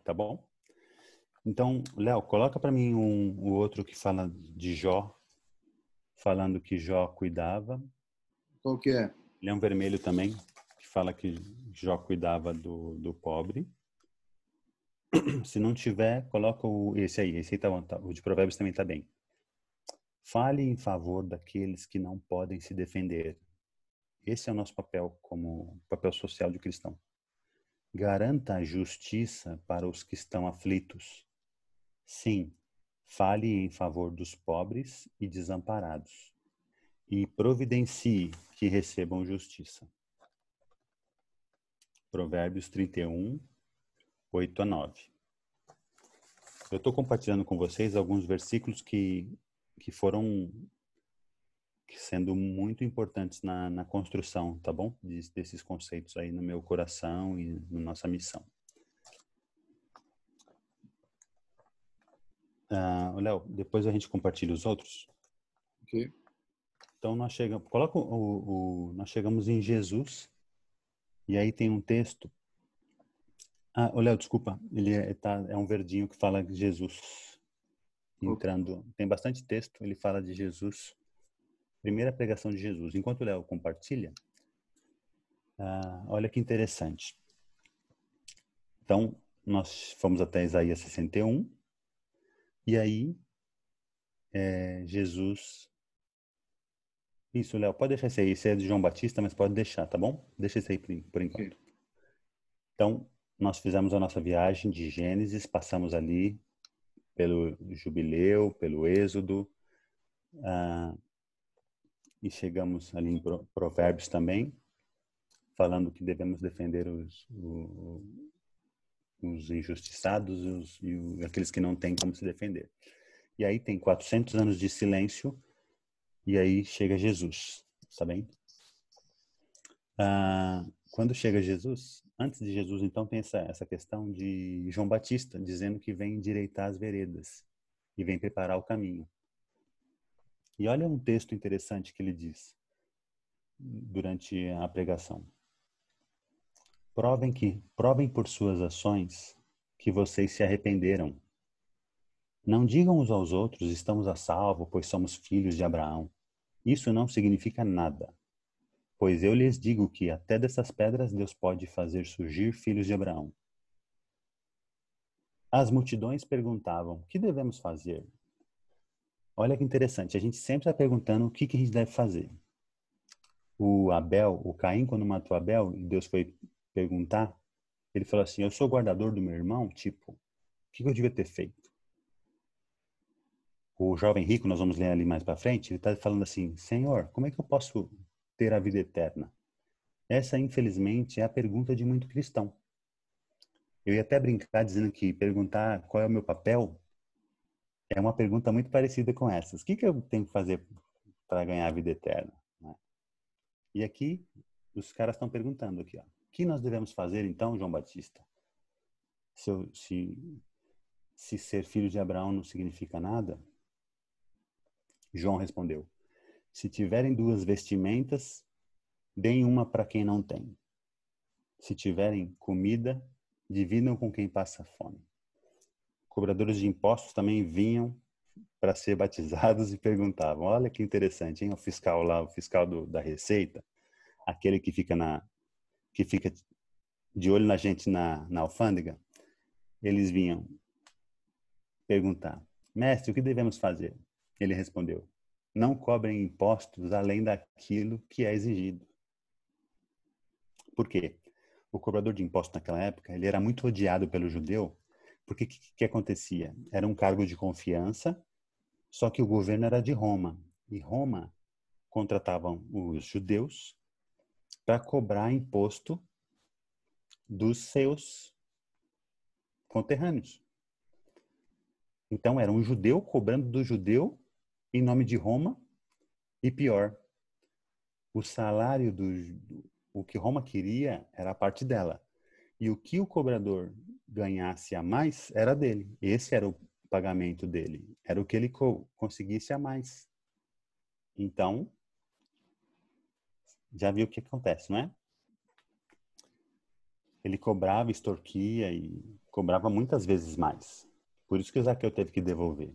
Tá bom? Então, Léo, coloca para mim um, o outro que fala de Jó, falando que Jó cuidava. Qual que é? Leão Vermelho também, que fala que Jó cuidava do, do pobre. Se não tiver, coloca o, esse aí. Esse aí tá, tá, o de Provérbios também está bem. Fale em favor daqueles que não podem se defender. Esse é o nosso papel como papel social de cristão. Garanta a justiça para os que estão aflitos. Sim, fale em favor dos pobres e desamparados. E providencie que recebam justiça. Provérbios 31, 8 a 9. Eu estou compartilhando com vocês alguns versículos que, que foram sendo muito importantes na, na construção, tá bom? desses conceitos aí no meu coração e na nossa missão. Uh, Léo, depois a gente compartilha os outros. Ok. Então nós chegamos, coloca o, o, nós chegamos em Jesus e aí tem um texto ah, Léo, desculpa, ele é, tá, é um verdinho que fala de Jesus entrando. Tem bastante texto, ele fala de Jesus. Primeira pregação de Jesus. Enquanto o Léo compartilha, ah, olha que interessante. Então, nós fomos até Isaías 61, e aí é, Jesus. Isso, Léo, pode deixar esse aí. Esse é de João Batista, mas pode deixar, tá bom? Deixa esse aí por, por enquanto. Então, nós fizemos a nossa viagem de Gênesis, passamos ali pelo Jubileu, pelo Êxodo, uh, e chegamos ali em Provérbios também, falando que devemos defender os, os, os injustiçados os, e aqueles que não têm como se defender. E aí tem 400 anos de silêncio, e aí chega Jesus, tá bem? Uh, quando chega Jesus, antes de Jesus, então, tem essa, essa questão de João Batista, dizendo que vem endireitar as veredas e vem preparar o caminho. E olha um texto interessante que ele diz durante a pregação. Provem que, provem por suas ações que vocês se arrependeram. Não digam uns aos outros, estamos a salvo, pois somos filhos de Abraão. Isso não significa nada. Pois eu lhes digo que até dessas pedras Deus pode fazer surgir filhos de Abraão. As multidões perguntavam: que devemos fazer? Olha que interessante, a gente sempre está perguntando o que, que a gente deve fazer. O Abel, o Caim, quando matou Abel, e Deus foi perguntar, ele falou assim: Eu sou guardador do meu irmão? Tipo, o que, que eu devia ter feito? O jovem rico, nós vamos ler ali mais para frente, ele está falando assim: Senhor, como é que eu posso ter a vida eterna? Essa, infelizmente, é a pergunta de muito cristão. Eu ia até brincar dizendo que perguntar qual é o meu papel é uma pergunta muito parecida com essas. O que, que eu tenho que fazer para ganhar a vida eterna? Né? E aqui, os caras estão perguntando aqui, ó, o que nós devemos fazer então, João Batista? Se, eu, se, se ser filho de Abraão não significa nada? João respondeu: se tiverem duas vestimentas, deem uma para quem não tem. Se tiverem comida, dividam com quem passa fome. Cobradores de impostos também vinham para ser batizados e perguntavam: Olha que interessante, hein? O fiscal lá, o fiscal do, da Receita, aquele que fica na que fica de olho na gente na, na alfândega, eles vinham perguntar: Mestre, o que devemos fazer? Ele respondeu: não cobrem impostos além daquilo que é exigido. Por quê? O cobrador de impostos naquela época, ele era muito odiado pelo judeu, porque o que, que acontecia? Era um cargo de confiança, só que o governo era de Roma. E Roma contratavam os judeus para cobrar imposto dos seus conterrâneos. Então era um judeu cobrando do judeu em nome de Roma e pior, o salário do o que Roma queria era a parte dela. E o que o cobrador ganhasse a mais era dele. Esse era o pagamento dele. Era o que ele co conseguisse a mais. Então, já viu o que acontece, não é? Ele cobrava, extorquia e cobrava muitas vezes mais. Por isso que o Zaqueu teve que devolver.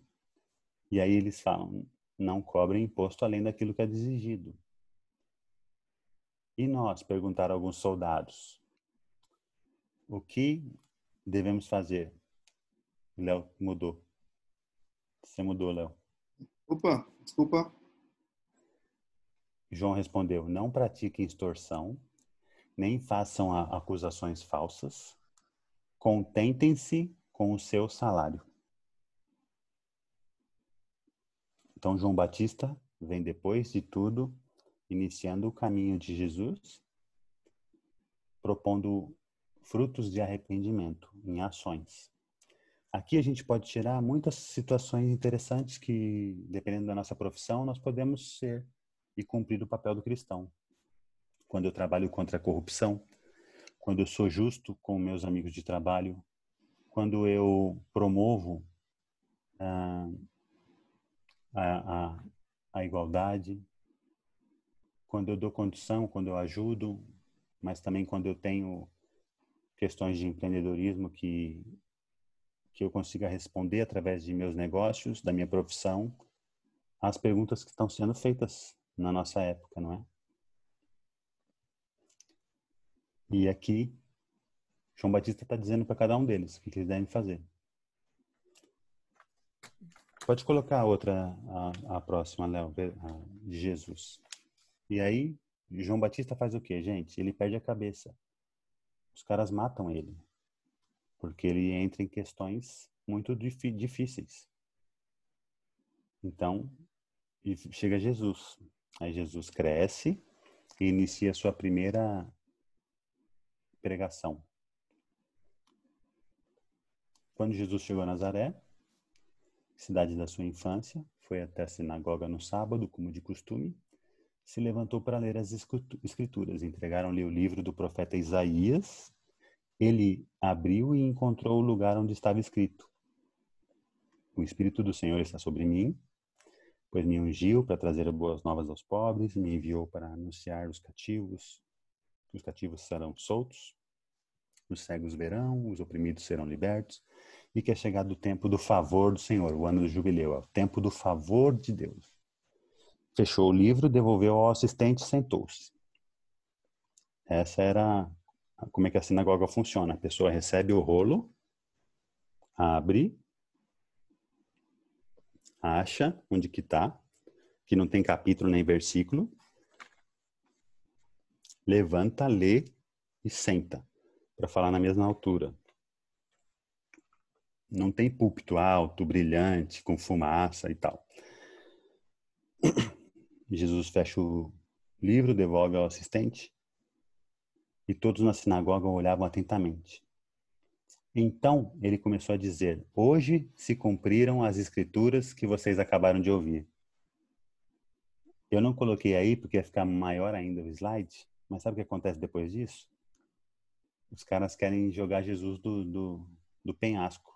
E aí eles falam, não cobrem imposto além daquilo que é exigido. E nós, perguntaram alguns soldados, o que devemos fazer? Léo mudou. Você mudou, Léo. Opa, desculpa. João respondeu: Não pratiquem extorsão, nem façam acusações falsas. Contentem-se com o seu salário. Então, João Batista vem depois de tudo, iniciando o caminho de Jesus, propondo frutos de arrependimento em ações. Aqui a gente pode tirar muitas situações interessantes que, dependendo da nossa profissão, nós podemos ser e cumprir o papel do cristão. Quando eu trabalho contra a corrupção, quando eu sou justo com meus amigos de trabalho, quando eu promovo ah, a, a, a igualdade, quando eu dou condição, quando eu ajudo, mas também quando eu tenho questões de empreendedorismo que que eu consiga responder através de meus negócios, da minha profissão, as perguntas que estão sendo feitas na nossa época, não é? E aqui, João Batista está dizendo para cada um deles o que eles devem fazer. Pode colocar a outra, a, a próxima, Léo, de Jesus. E aí, João Batista faz o quê, gente? Ele perde a cabeça. Os caras matam ele. Porque ele entra em questões muito difíceis. Então, chega Jesus. Aí Jesus cresce e inicia a sua primeira pregação. Quando Jesus chegou a Nazaré, cidade da sua infância, foi até a sinagoga no sábado, como de costume, se levantou para ler as escrituras. Entregaram-lhe o livro do profeta Isaías. Ele abriu e encontrou o lugar onde estava escrito: O Espírito do Senhor está sobre mim, pois me ungiu para trazer boas novas aos pobres, me enviou para anunciar os cativos, os cativos serão soltos, os cegos verão, os oprimidos serão libertos, e que é chegado o tempo do favor do Senhor, o ano do jubileu, é o tempo do favor de Deus. Fechou o livro, devolveu ao assistente e sentou-se. Essa era como é que a sinagoga funciona. A pessoa recebe o rolo, abre, acha onde que está, que não tem capítulo nem versículo, levanta, lê e senta para falar na mesma altura. Não tem púlpito alto, brilhante, com fumaça e tal. Jesus fecha o livro, devolve ao assistente e todos na sinagoga olhavam atentamente. Então ele começou a dizer: Hoje se cumpriram as escrituras que vocês acabaram de ouvir. Eu não coloquei aí porque ia ficar maior ainda o slide, mas sabe o que acontece depois disso? Os caras querem jogar Jesus do, do, do penhasco.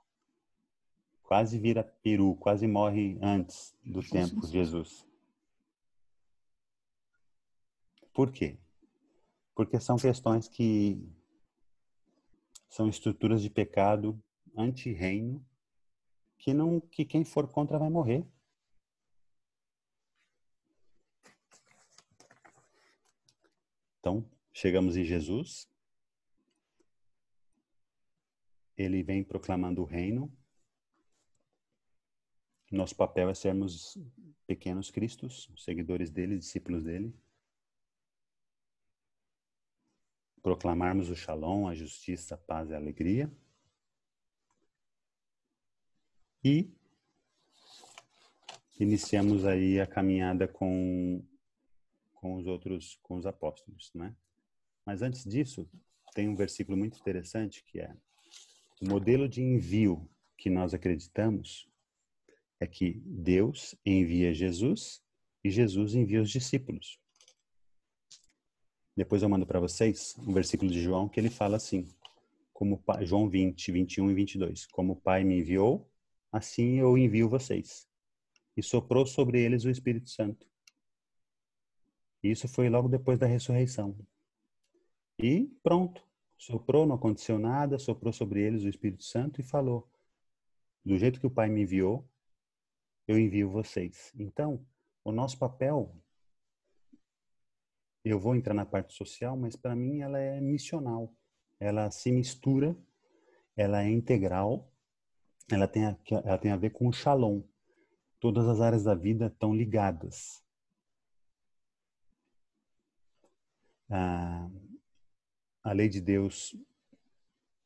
Quase vira peru, quase morre antes do tempo de Jesus. Por quê? Porque são questões que são estruturas de pecado anti-reino que não que quem for contra vai morrer. Então, chegamos em Jesus. Ele vem proclamando o reino. Nosso papel é sermos pequenos cristos, seguidores dele, discípulos dele. proclamarmos o shalom, a justiça, a paz e a alegria. E iniciamos aí a caminhada com, com os outros, com os apóstolos, né? Mas antes disso, tem um versículo muito interessante que é o modelo de envio que nós acreditamos é que Deus envia Jesus e Jesus envia os discípulos. Depois eu mando para vocês um versículo de João que ele fala assim, como João 20, 21 e 22. Como o Pai me enviou, assim eu envio vocês. E soprou sobre eles o Espírito Santo. Isso foi logo depois da ressurreição. E pronto. Soprou, não aconteceu nada, soprou sobre eles o Espírito Santo e falou: Do jeito que o Pai me enviou, eu envio vocês. Então, o nosso papel eu vou entrar na parte social, mas para mim ela é missional. Ela se mistura, ela é integral ela tem a, ela tem a ver com o shalom. Todas as áreas da vida estão ligadas. A, a lei de Deus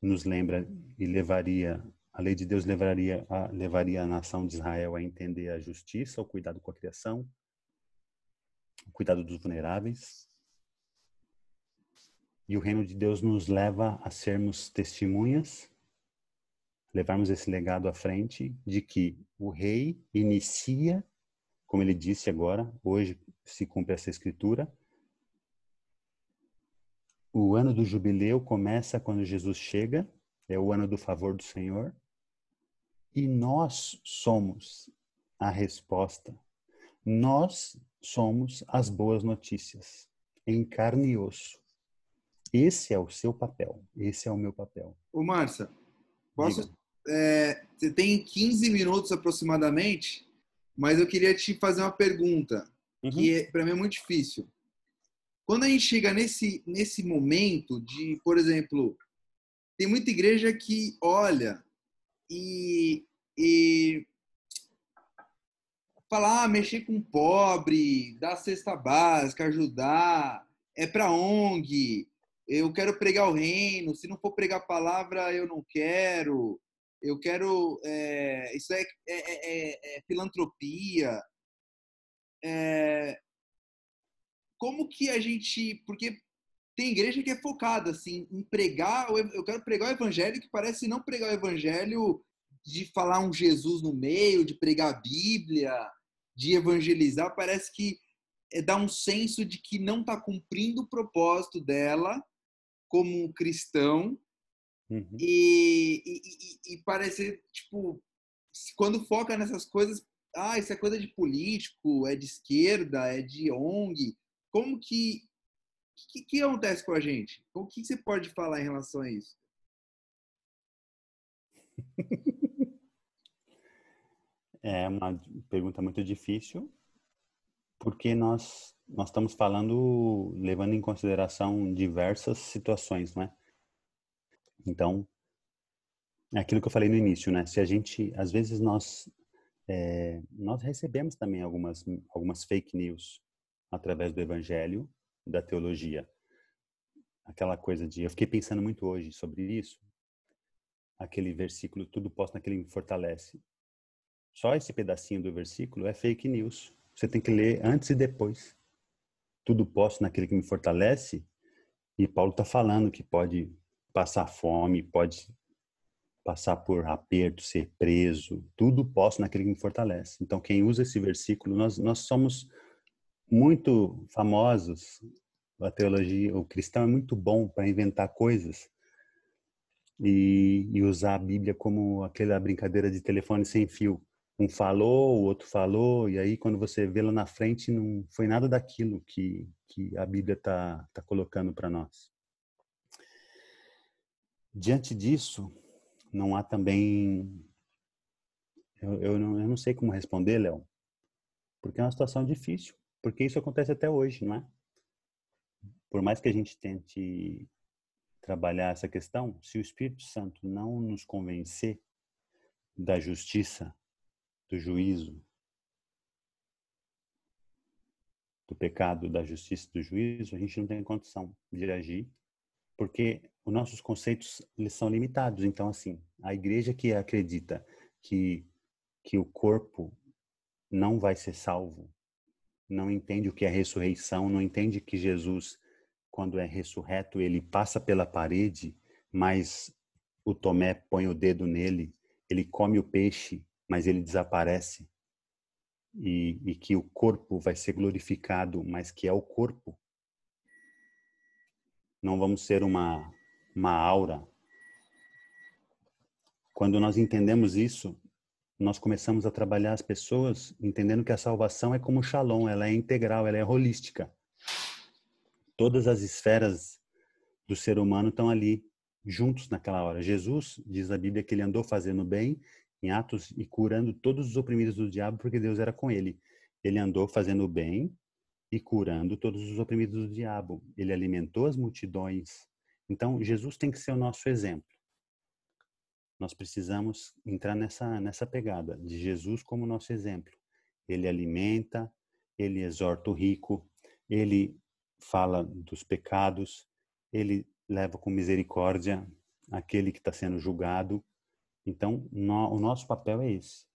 nos lembra e levaria a lei de Deus levaria a, levaria a nação de Israel a entender a justiça, o cuidado com a criação, o cuidado dos vulneráveis. E o reino de Deus nos leva a sermos testemunhas, levarmos esse legado à frente de que o rei inicia, como ele disse agora, hoje se cumpre essa escritura, o ano do jubileu começa quando Jesus chega, é o ano do favor do Senhor. E nós somos a resposta. Nós somos as boas notícias, em carne e osso. Esse é o seu papel, esse é o meu papel. Ô, Márcia, posso. É, você tem 15 minutos aproximadamente, mas eu queria te fazer uma pergunta, uhum. que é, para mim é muito difícil. Quando a gente chega nesse, nesse momento de, por exemplo, tem muita igreja que olha e, e falar, ah, mexer com pobre, dar cesta básica, ajudar, é para ONG, eu quero pregar o reino, se não for pregar a palavra, eu não quero, eu quero, é, isso é, é, é, é filantropia. É, como que a gente, porque tem igreja que é focada assim em pregar, eu quero pregar o evangelho que parece não pregar o evangelho de falar um Jesus no meio, de pregar a Bíblia, de evangelizar, parece que é, dá um senso de que não está cumprindo o propósito dela como cristão uhum. e, e, e, parece tipo quando foca nessas coisas, ah, isso é coisa de político, é de esquerda, é de ONG. Como que o que, que, acontece com a gente? O que, que você pode falar em relação a isso? É uma pergunta muito difícil, porque nós nós estamos falando levando em consideração diversas situações, né? Então, é aquilo que eu falei no início, né? Se a gente, às vezes nós é, nós recebemos também algumas algumas fake news através do evangelho da teologia. Aquela coisa de. Eu fiquei pensando muito hoje sobre isso. Aquele versículo, tudo posso naquele que me fortalece. Só esse pedacinho do versículo é fake news. Você tem que ler antes e depois. Tudo posso naquele que me fortalece. E Paulo está falando que pode passar fome, pode passar por aperto, ser preso. Tudo posso naquele que me fortalece. Então, quem usa esse versículo, nós, nós somos muito famosos. A teologia, o cristão é muito bom para inventar coisas e, e, usar a Bíblia como aquela brincadeira de telefone sem fio. Um falou, o outro falou, e aí quando você vê lá na frente, não foi nada daquilo que, que a Bíblia está tá colocando para nós. Diante disso, não há também. Eu, eu, não, eu não sei como responder, Léo, porque é uma situação difícil. Porque isso acontece até hoje, não é? Por mais que a gente tente trabalhar essa questão, se o Espírito Santo não nos convencer da justiça, do juízo, do pecado, da justiça, do juízo, a gente não tem condição de agir, porque os nossos conceitos eles são limitados. Então, assim, a igreja que acredita que que o corpo não vai ser salvo não entende o que é ressurreição, não entende que Jesus, quando é ressurreto, ele passa pela parede, mas o Tomé põe o dedo nele, ele come o peixe, mas ele desaparece. E, e que o corpo vai ser glorificado, mas que é o corpo. Não vamos ser uma, uma aura. Quando nós entendemos isso, nós começamos a trabalhar as pessoas entendendo que a salvação é como shalom, ela é integral, ela é holística. Todas as esferas do ser humano estão ali, juntos naquela hora. Jesus, diz a Bíblia, que ele andou fazendo bem em Atos e curando todos os oprimidos do diabo, porque Deus era com ele. Ele andou fazendo bem e curando todos os oprimidos do diabo. Ele alimentou as multidões. Então, Jesus tem que ser o nosso exemplo. Nós precisamos entrar nessa, nessa pegada de Jesus como nosso exemplo. Ele alimenta, ele exorta o rico, ele fala dos pecados, ele leva com misericórdia aquele que está sendo julgado. Então, no, o nosso papel é esse.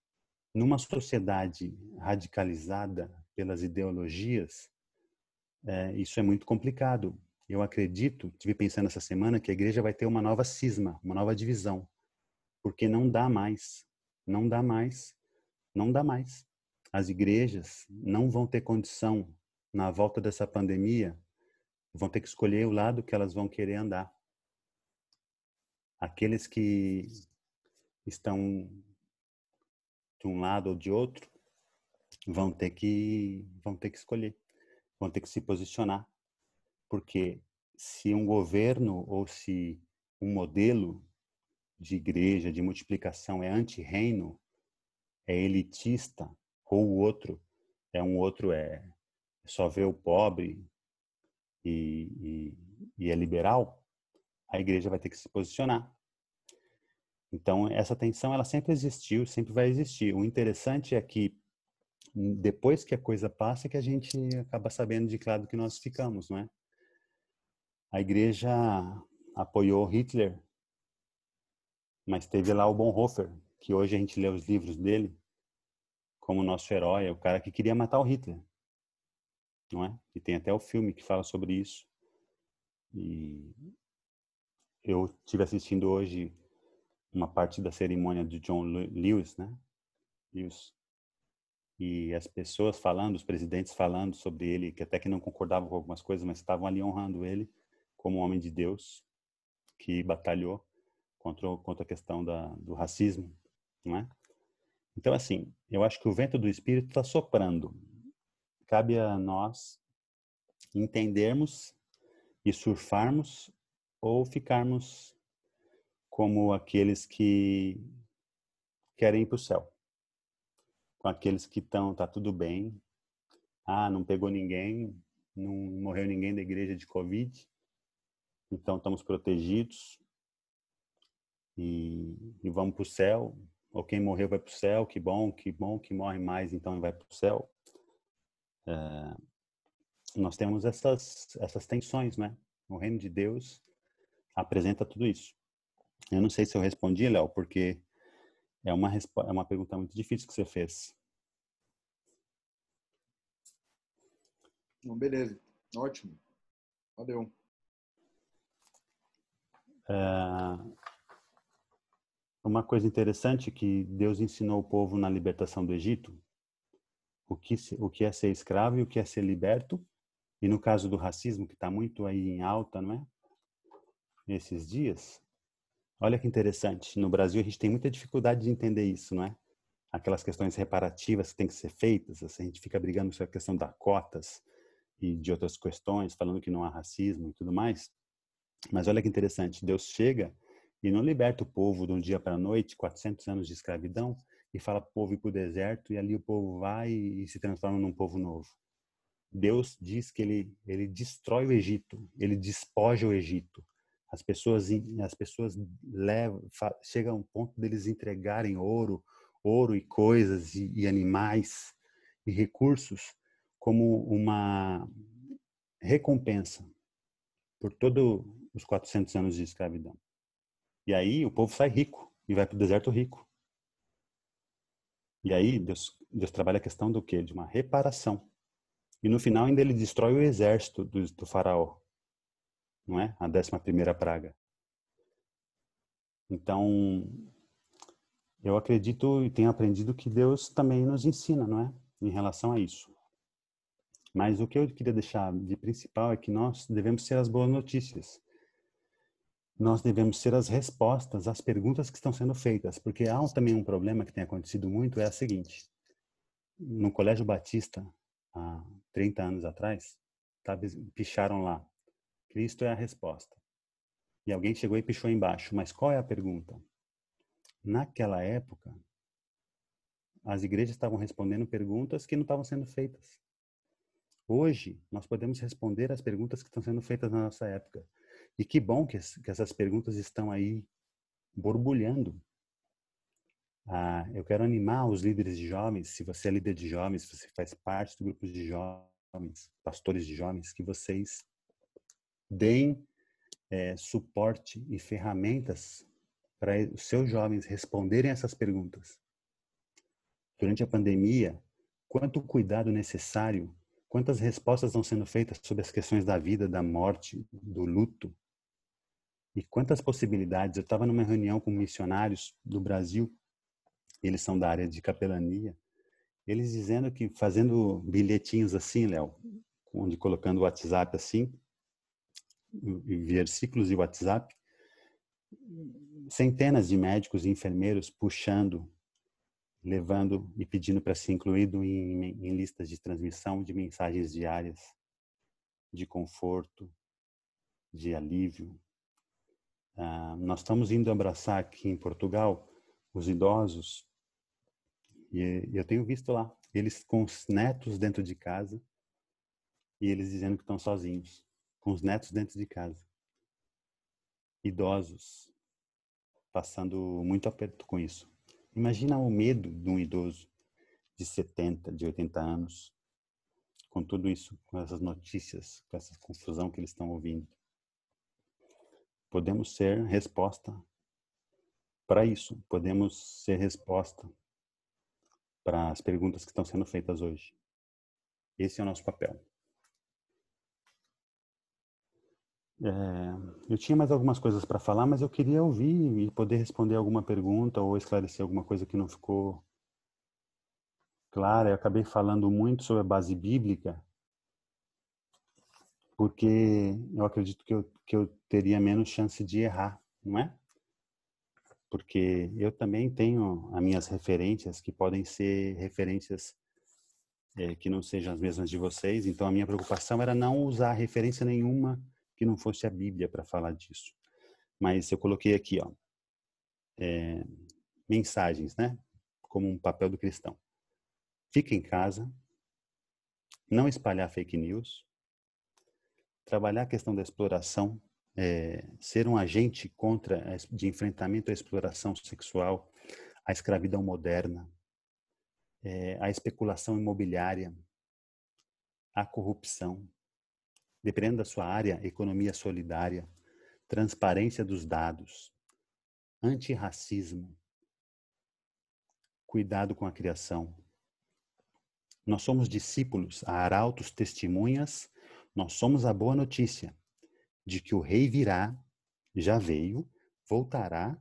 Numa sociedade radicalizada pelas ideologias, é, isso é muito complicado. Eu acredito, tive pensando essa semana, que a igreja vai ter uma nova cisma, uma nova divisão porque não dá mais, não dá mais, não dá mais. As igrejas não vão ter condição na volta dessa pandemia, vão ter que escolher o lado que elas vão querer andar. Aqueles que estão de um lado ou de outro vão ter que vão ter que escolher, vão ter que se posicionar, porque se um governo ou se um modelo de igreja, de multiplicação é anti-reino, é elitista, ou o outro é um outro é só vê o pobre e, e, e é liberal, a igreja vai ter que se posicionar. Então essa tensão ela sempre existiu, sempre vai existir. O interessante é que depois que a coisa passa é que a gente acaba sabendo de que lado que nós ficamos, não é? A igreja apoiou Hitler mas teve lá o Bonhoeffer, que hoje a gente lê os livros dele como nosso herói, é o cara que queria matar o Hitler. Não é? E tem até o filme que fala sobre isso. E eu tive assistindo hoje uma parte da cerimônia de John Lewis, né? Lewis. E as pessoas falando, os presidentes falando sobre ele, que até que não concordavam com algumas coisas, mas estavam ali honrando ele como um homem de Deus que batalhou contra, contra a questão da, do racismo, não é? Então, assim, eu acho que o vento do Espírito está soprando. Cabe a nós entendermos e surfarmos ou ficarmos como aqueles que querem ir para o céu. Com aqueles que estão, tá tudo bem. Ah, não pegou ninguém, não morreu ninguém da igreja de Covid, então estamos protegidos e, e vamos para o céu. Ou quem morreu vai para o céu, que bom, que bom, que morre mais, então vai para o céu. É, nós temos essas, essas tensões, né? O reino de Deus apresenta tudo isso. Eu não sei se eu respondi, Léo, porque é uma, é uma pergunta muito difícil que você fez. beleza, ótimo. Valeu. É, uma coisa interessante que Deus ensinou o povo na libertação do Egito, o que, o que é ser escravo e o que é ser liberto, e no caso do racismo, que está muito aí em alta, não é? Nesses dias. Olha que interessante, no Brasil a gente tem muita dificuldade de entender isso, não é? Aquelas questões reparativas que têm que ser feitas, assim, a gente fica brigando sobre a questão das cotas e de outras questões, falando que não há racismo e tudo mais. Mas olha que interessante, Deus chega e não liberta o povo de um dia para a noite, 400 anos de escravidão, e fala para o povo ir para o deserto, e ali o povo vai e se transforma num povo novo. Deus diz que ele, ele destrói o Egito, ele despoja o Egito. As pessoas, as pessoas levam, chega a um ponto deles entregarem ouro, ouro e coisas e, e animais e recursos como uma recompensa por todos os 400 anos de escravidão. E aí o povo sai rico e vai para o deserto rico. E aí Deus, Deus trabalha a questão do quê? De uma reparação. E no final ainda ele destrói o exército do, do faraó. Não é? A décima primeira praga. Então, eu acredito e tenho aprendido que Deus também nos ensina, não é? Em relação a isso. Mas o que eu queria deixar de principal é que nós devemos ser as boas notícias nós devemos ser as respostas às perguntas que estão sendo feitas, porque há também um problema que tem acontecido muito, é o seguinte, no Colégio Batista, há 30 anos atrás, tá, picharam lá, Cristo é a resposta. E alguém chegou e pichou embaixo, mas qual é a pergunta? Naquela época, as igrejas estavam respondendo perguntas que não estavam sendo feitas. Hoje, nós podemos responder as perguntas que estão sendo feitas na nossa época. E que bom que, que essas perguntas estão aí borbulhando Ah, eu quero animar os líderes de jovens, se você é líder de jovens, se você faz parte do grupo de jovens, pastores de jovens, que vocês deem é, suporte e ferramentas para os seus jovens responderem essas perguntas. Durante a pandemia, quanto cuidado necessário, quantas respostas estão sendo feitas sobre as questões da vida, da morte, do luto, e quantas possibilidades. Eu estava numa reunião com missionários do Brasil, eles são da área de capelania, eles dizendo que fazendo bilhetinhos assim, Léo, onde colocando o WhatsApp assim, versículos de WhatsApp, centenas de médicos e enfermeiros puxando, levando e pedindo para ser incluído em, em listas de transmissão de mensagens diárias de conforto, de alívio. Ah, nós estamos indo abraçar aqui em Portugal os idosos e eu tenho visto lá eles com os netos dentro de casa e eles dizendo que estão sozinhos, com os netos dentro de casa. Idosos passando muito aperto com isso. Imagina o medo de um idoso de 70, de 80 anos, com tudo isso, com essas notícias, com essa confusão que eles estão ouvindo. Podemos ser resposta para isso, podemos ser resposta para as perguntas que estão sendo feitas hoje. Esse é o nosso papel. É, eu tinha mais algumas coisas para falar, mas eu queria ouvir e poder responder alguma pergunta ou esclarecer alguma coisa que não ficou clara. Eu acabei falando muito sobre a base bíblica, porque eu acredito que eu, que eu teria menos chance de errar, não é? Porque eu também tenho as minhas referências, que podem ser referências é, que não sejam as mesmas de vocês, então a minha preocupação era não usar referência nenhuma que não fosse a Bíblia para falar disso. Mas eu coloquei aqui, ó, é, mensagens, né? Como um papel do cristão. Fica em casa, não espalhar fake news, trabalhar a questão da exploração, é, ser um agente contra de enfrentamento à exploração sexual, à escravidão moderna, é, à especulação imobiliária, à corrupção, dependendo da sua área, economia solidária, transparência dos dados, antirracismo, cuidado com a criação. Nós somos discípulos, arautos testemunhas, nós somos a boa notícia de que o rei virá, já veio, voltará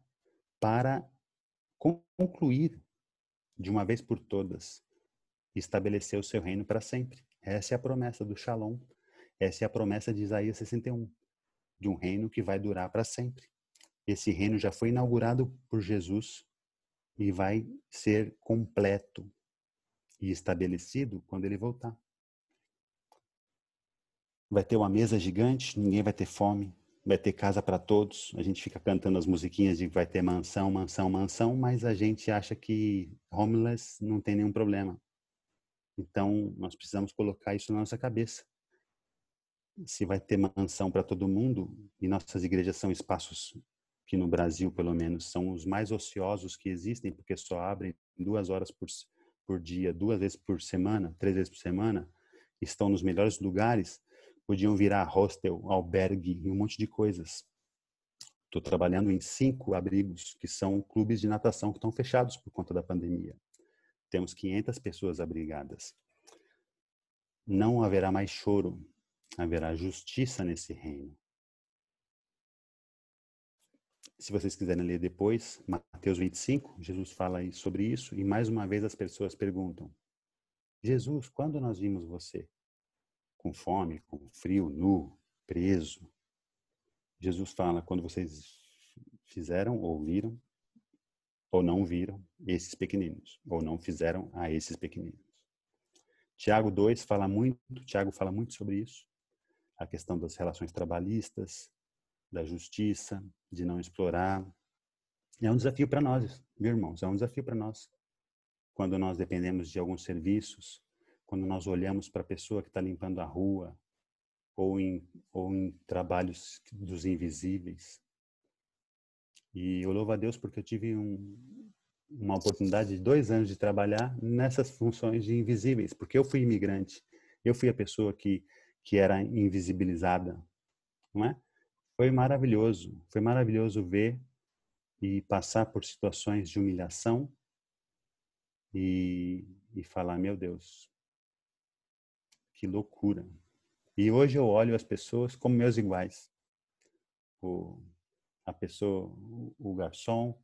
para concluir de uma vez por todas, estabelecer o seu reino para sempre. Essa é a promessa do Shalom, essa é a promessa de Isaías 61, de um reino que vai durar para sempre. Esse reino já foi inaugurado por Jesus e vai ser completo e estabelecido quando ele voltar. Vai ter uma mesa gigante, ninguém vai ter fome, vai ter casa para todos. A gente fica cantando as musiquinhas de vai ter mansão, mansão, mansão, mas a gente acha que homeless não tem nenhum problema. Então, nós precisamos colocar isso na nossa cabeça se vai ter mansão para todo mundo, e nossas igrejas são espaços que no Brasil, pelo menos, são os mais ociosos que existem, porque só abrem duas horas por, por dia, duas vezes por semana, três vezes por semana, estão nos melhores lugares, podiam virar hostel, albergue e um monte de coisas. Estou trabalhando em cinco abrigos, que são clubes de natação que estão fechados por conta da pandemia. Temos 500 pessoas abrigadas. Não haverá mais choro, haverá justiça nesse reino. Se vocês quiserem ler depois, Mateus 25, Jesus fala sobre isso e mais uma vez as pessoas perguntam: Jesus, quando nós vimos você? Com fome, com frio, nu, preso? Jesus fala: quando vocês fizeram ou viram ou não viram esses pequeninos, ou não fizeram a esses pequeninos. Tiago 2 fala muito, Tiago fala muito sobre isso a questão das relações trabalhistas, da justiça, de não explorar. É um desafio para nós, meus irmãos, é um desafio para nós. Quando nós dependemos de alguns serviços, quando nós olhamos para a pessoa que está limpando a rua, ou em, ou em trabalhos dos invisíveis. E eu louvo a Deus porque eu tive um, uma oportunidade de dois anos de trabalhar nessas funções de invisíveis, porque eu fui imigrante, eu fui a pessoa que que era invisibilizada, não é? Foi maravilhoso, foi maravilhoso ver e passar por situações de humilhação e, e falar, meu Deus, que loucura. E hoje eu olho as pessoas como meus iguais. O, a pessoa, o garçom,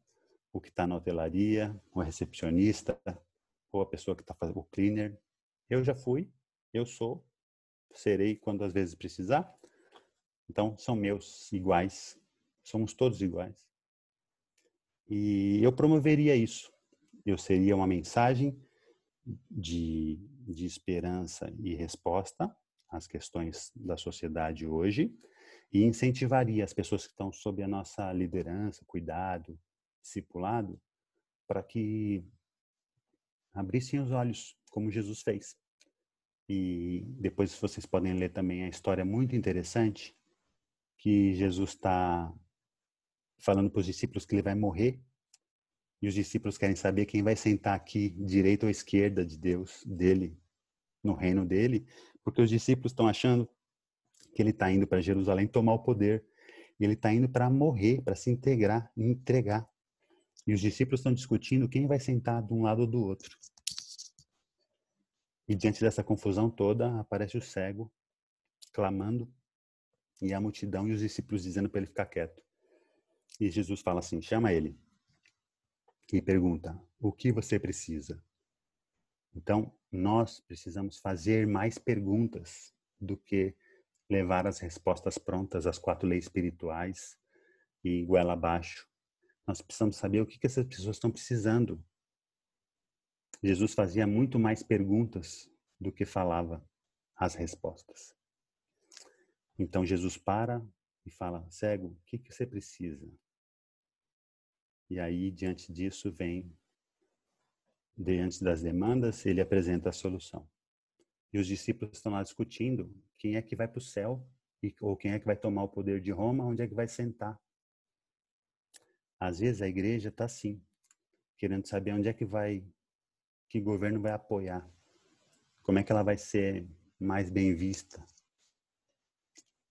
o que está na hotelaria, o recepcionista, ou a pessoa que está fazendo o cleaner. Eu já fui, eu sou, serei quando às vezes precisar. Então, são meus iguais, somos todos iguais. E eu promoveria isso. Eu seria uma mensagem de, de esperança e resposta às questões da sociedade hoje e incentivaria as pessoas que estão sob a nossa liderança, cuidado, discipulado, para que abrissem os olhos, como Jesus fez. E depois vocês podem ler também a história muito interessante que Jesus está falando para os discípulos que ele vai morrer e os discípulos querem saber quem vai sentar aqui, direita ou esquerda de Deus, dele, no reino dele, porque os discípulos estão achando que ele está indo para Jerusalém tomar o poder. Ele está indo para morrer, para se integrar, entregar. E os discípulos estão discutindo quem vai sentar de um lado ou do outro. E diante dessa confusão toda, aparece o cego clamando e a multidão e os discípulos dizendo para ele ficar quieto. E Jesus fala assim: chama ele e pergunta: o que você precisa? Então, nós precisamos fazer mais perguntas do que levar as respostas prontas às quatro leis espirituais e goela abaixo. Nós precisamos saber o que, que essas pessoas estão precisando. Jesus fazia muito mais perguntas do que falava as respostas. Então Jesus para e fala: cego, o que, que você precisa? E aí, diante disso, vem, diante das demandas, ele apresenta a solução. E os discípulos estão lá discutindo quem é que vai para o céu ou quem é que vai tomar o poder de Roma, onde é que vai sentar. Às vezes a igreja está assim, querendo saber onde é que vai, que governo vai apoiar, como é que ela vai ser mais bem vista.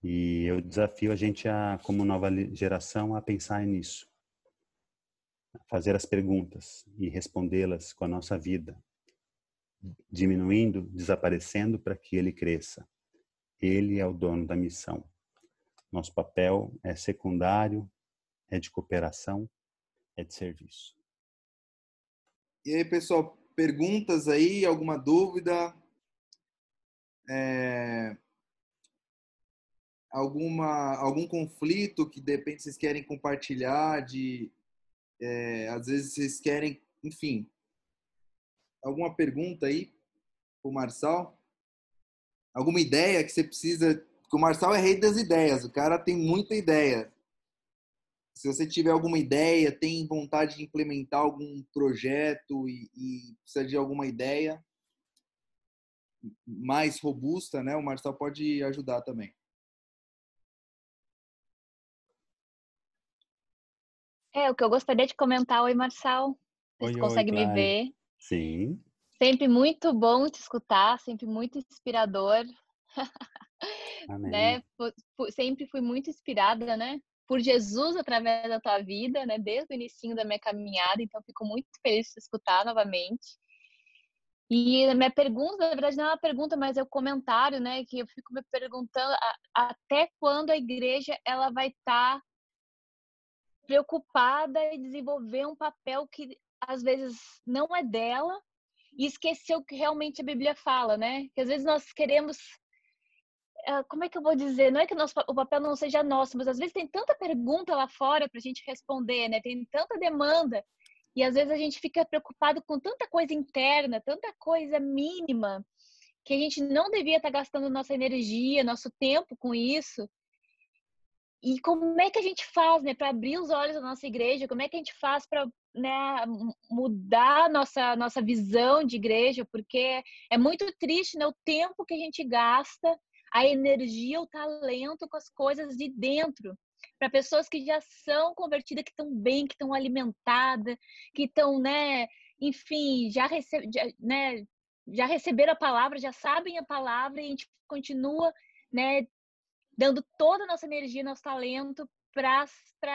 E eu desafio a gente, a, como nova geração, a pensar nisso. Fazer as perguntas e respondê-las com a nossa vida, diminuindo, desaparecendo para que ele cresça. Ele é o dono da missão. Nosso papel é secundário, é de cooperação, é de serviço. E aí, pessoal, perguntas aí, alguma dúvida? É... Alguma, algum conflito que de repente vocês querem compartilhar, de é, às vezes vocês querem, enfim, alguma pergunta aí o Marçal? Alguma ideia que você precisa? Porque o Marçal é rei das ideias, o cara tem muita ideia. Se você tiver alguma ideia, tem vontade de implementar algum projeto e, e precisa de alguma ideia mais robusta, né? O Marçal pode ajudar também. É, o que eu gostaria de comentar, oi Marçal, você consegue oi, me ver? Sim. Sempre muito bom te escutar, sempre muito inspirador. Amém. né? Sempre fui muito inspirada, né? Por Jesus através da tua vida, né? Desde o início da minha caminhada, então fico muito feliz de te escutar novamente. E a minha pergunta, na verdade, não é uma pergunta, mas é o um comentário, né? Que eu fico me perguntando a, até quando a igreja ela vai estar tá preocupada em desenvolver um papel que às vezes não é dela e esqueceu o que realmente a Bíblia fala, né? Que às vezes nós queremos ah, como é que eu vou dizer? Não é que nosso, o papel não seja nosso, mas às vezes tem tanta pergunta lá fora para a gente responder, né? Tem tanta demanda e às vezes a gente fica preocupado com tanta coisa interna, tanta coisa mínima, que a gente não devia estar tá gastando nossa energia, nosso tempo com isso. E como é que a gente faz, né, para abrir os olhos da nossa igreja? Como é que a gente faz para né, mudar nossa nossa visão de igreja? Porque é muito triste, né, o tempo que a gente gasta, a energia, o talento com as coisas de dentro, para pessoas que já são convertidas, que estão bem, que estão alimentadas, que estão, né, enfim, já, receb né, já receberam a palavra, já sabem a palavra e a gente continua, né, dando toda a nossa energia, nosso talento para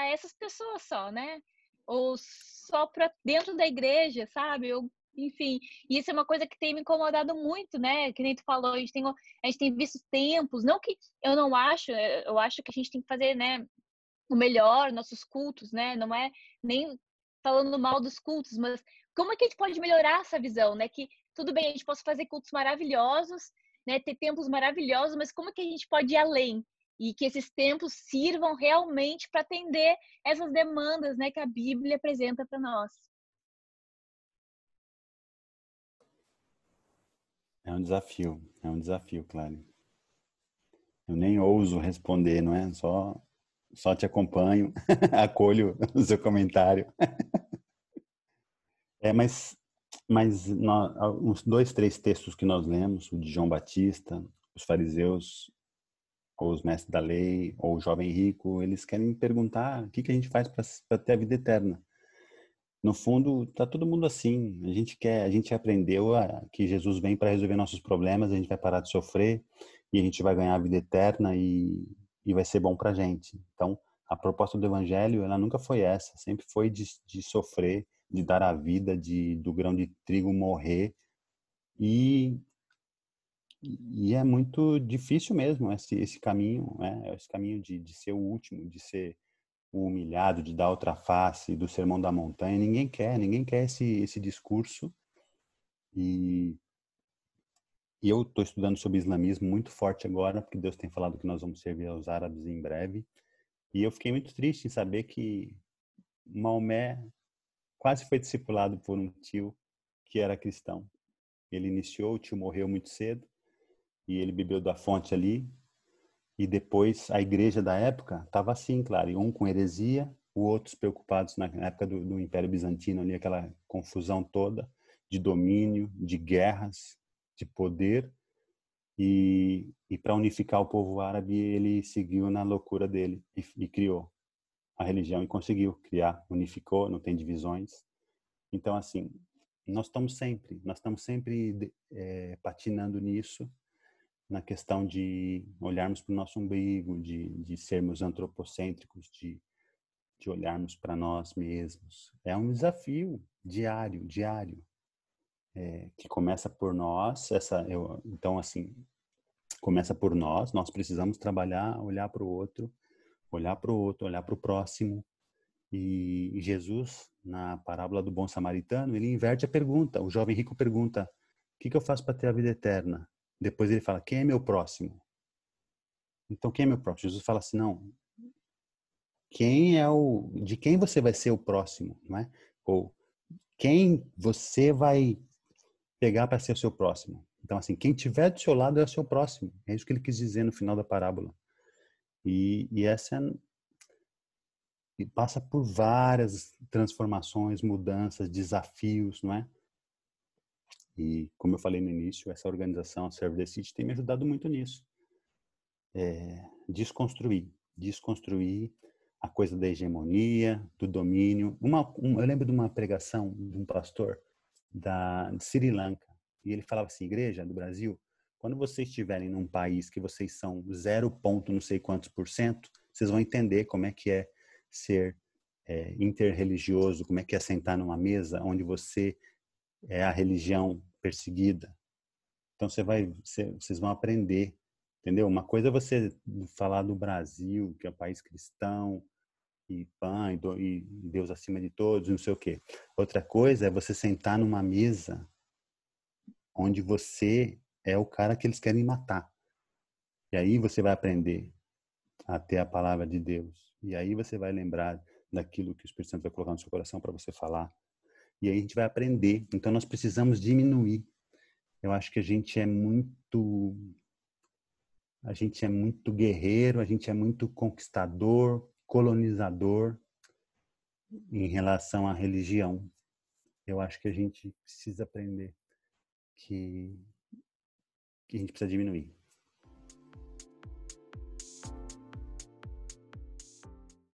essas pessoas só, né? Ou só para dentro da igreja, sabe? Eu, enfim, isso é uma coisa que tem me incomodado muito, né? Que nem tu falou, a gente tem, a gente tem visto tempos, não que eu não acho, eh, eu acho que a gente tem que fazer, né, o melhor, nossos cultos, né? Não é nem falando mal dos cultos, mas como é que a gente pode melhorar essa visão, né? Que tudo bem, a gente possa fazer cultos maravilhosos, né? Ter tempos maravilhosos, mas como é que a gente pode ir além? E que esses tempos sirvam realmente para atender essas demandas, né? Que a Bíblia apresenta para nós. É um desafio, é um desafio, Clary. Eu nem ouso responder, não é? Só, só te acompanho, acolho o seu comentário. É, mas, mas nós, uns dois, três textos que nós lemos, o de João Batista, os fariseus, ou os mestres da lei, ou o jovem rico, eles querem perguntar o que, que a gente faz para ter a vida eterna. No fundo, tá todo mundo assim. A gente quer, a gente aprendeu a, que Jesus vem para resolver nossos problemas, a gente vai parar de sofrer e a gente vai ganhar a vida eterna e, e vai ser bom para gente. Então, a proposta do Evangelho, ela nunca foi essa, sempre foi de, de sofrer, de dar a vida, de do grão de trigo morrer. E, e é muito difícil mesmo esse, esse caminho, né? esse caminho de, de ser o último, de ser o humilhado, de dar outra face, do sermão da montanha. Ninguém quer, ninguém quer esse, esse discurso. E, e eu estou estudando sobre islamismo muito forte agora, porque Deus tem falado que nós vamos servir aos árabes em breve. E eu fiquei muito triste em saber que Maomé quase foi discipulado por um tio que era cristão. Ele iniciou, o tio morreu muito cedo e ele bebeu da fonte ali. E depois a igreja da época estava assim, claro, um com heresia, o outros preocupados na época do, do Império Bizantino ali aquela confusão toda de domínio, de guerras, de poder. E, e para unificar o povo árabe, ele seguiu na loucura dele e, e criou a religião e conseguiu criar, unificou, não tem divisões. Então, assim, nós estamos sempre, nós estamos sempre é, patinando nisso, na questão de olharmos para o nosso umbigo, de, de sermos antropocêntricos, de, de olharmos para nós mesmos. É um desafio diário, diário, é, que começa por nós. Essa, eu, então, assim, começa por nós. Nós precisamos trabalhar, olhar para o outro olhar para o outro, olhar para o próximo. E Jesus, na parábola do bom samaritano, ele inverte a pergunta. O jovem rico pergunta: O que, que eu faço para ter a vida eterna? Depois ele fala: Quem é meu próximo? Então, quem é meu próximo? Jesus fala assim: Não. Quem é o. De quem você vai ser o próximo, não é? Ou quem você vai pegar para ser o seu próximo. Então, assim, quem tiver do seu lado é o seu próximo. É isso que ele quis dizer no final da parábola. E, e essa e passa por várias transformações, mudanças, desafios, não é? E como eu falei no início, essa organização, a Serve the City, tem me ajudado muito nisso. É, desconstruir, desconstruir a coisa da hegemonia, do domínio. Uma, um, eu lembro de uma pregação de um pastor da de Sri Lanka e ele falava assim: igreja do Brasil, quando vocês estiverem num país que vocês são zero ponto não sei quantos por cento, vocês vão entender como é que é ser é, interreligioso, como é que é sentar numa mesa onde você é a religião perseguida. Então você vai, vocês vão aprender, entendeu? Uma coisa é você falar do Brasil, que é um país cristão, e pã, e, e Deus acima de todos, não sei o quê. Outra coisa é você sentar numa mesa onde você é o cara que eles querem matar. E aí você vai aprender a ter a palavra de Deus. E aí você vai lembrar daquilo que o Espírito Santo vai colocar no seu coração para você falar. E aí a gente vai aprender. Então nós precisamos diminuir. Eu acho que a gente é muito a gente é muito guerreiro, a gente é muito conquistador, colonizador em relação à religião. Eu acho que a gente precisa aprender que que a gente precisa diminuir.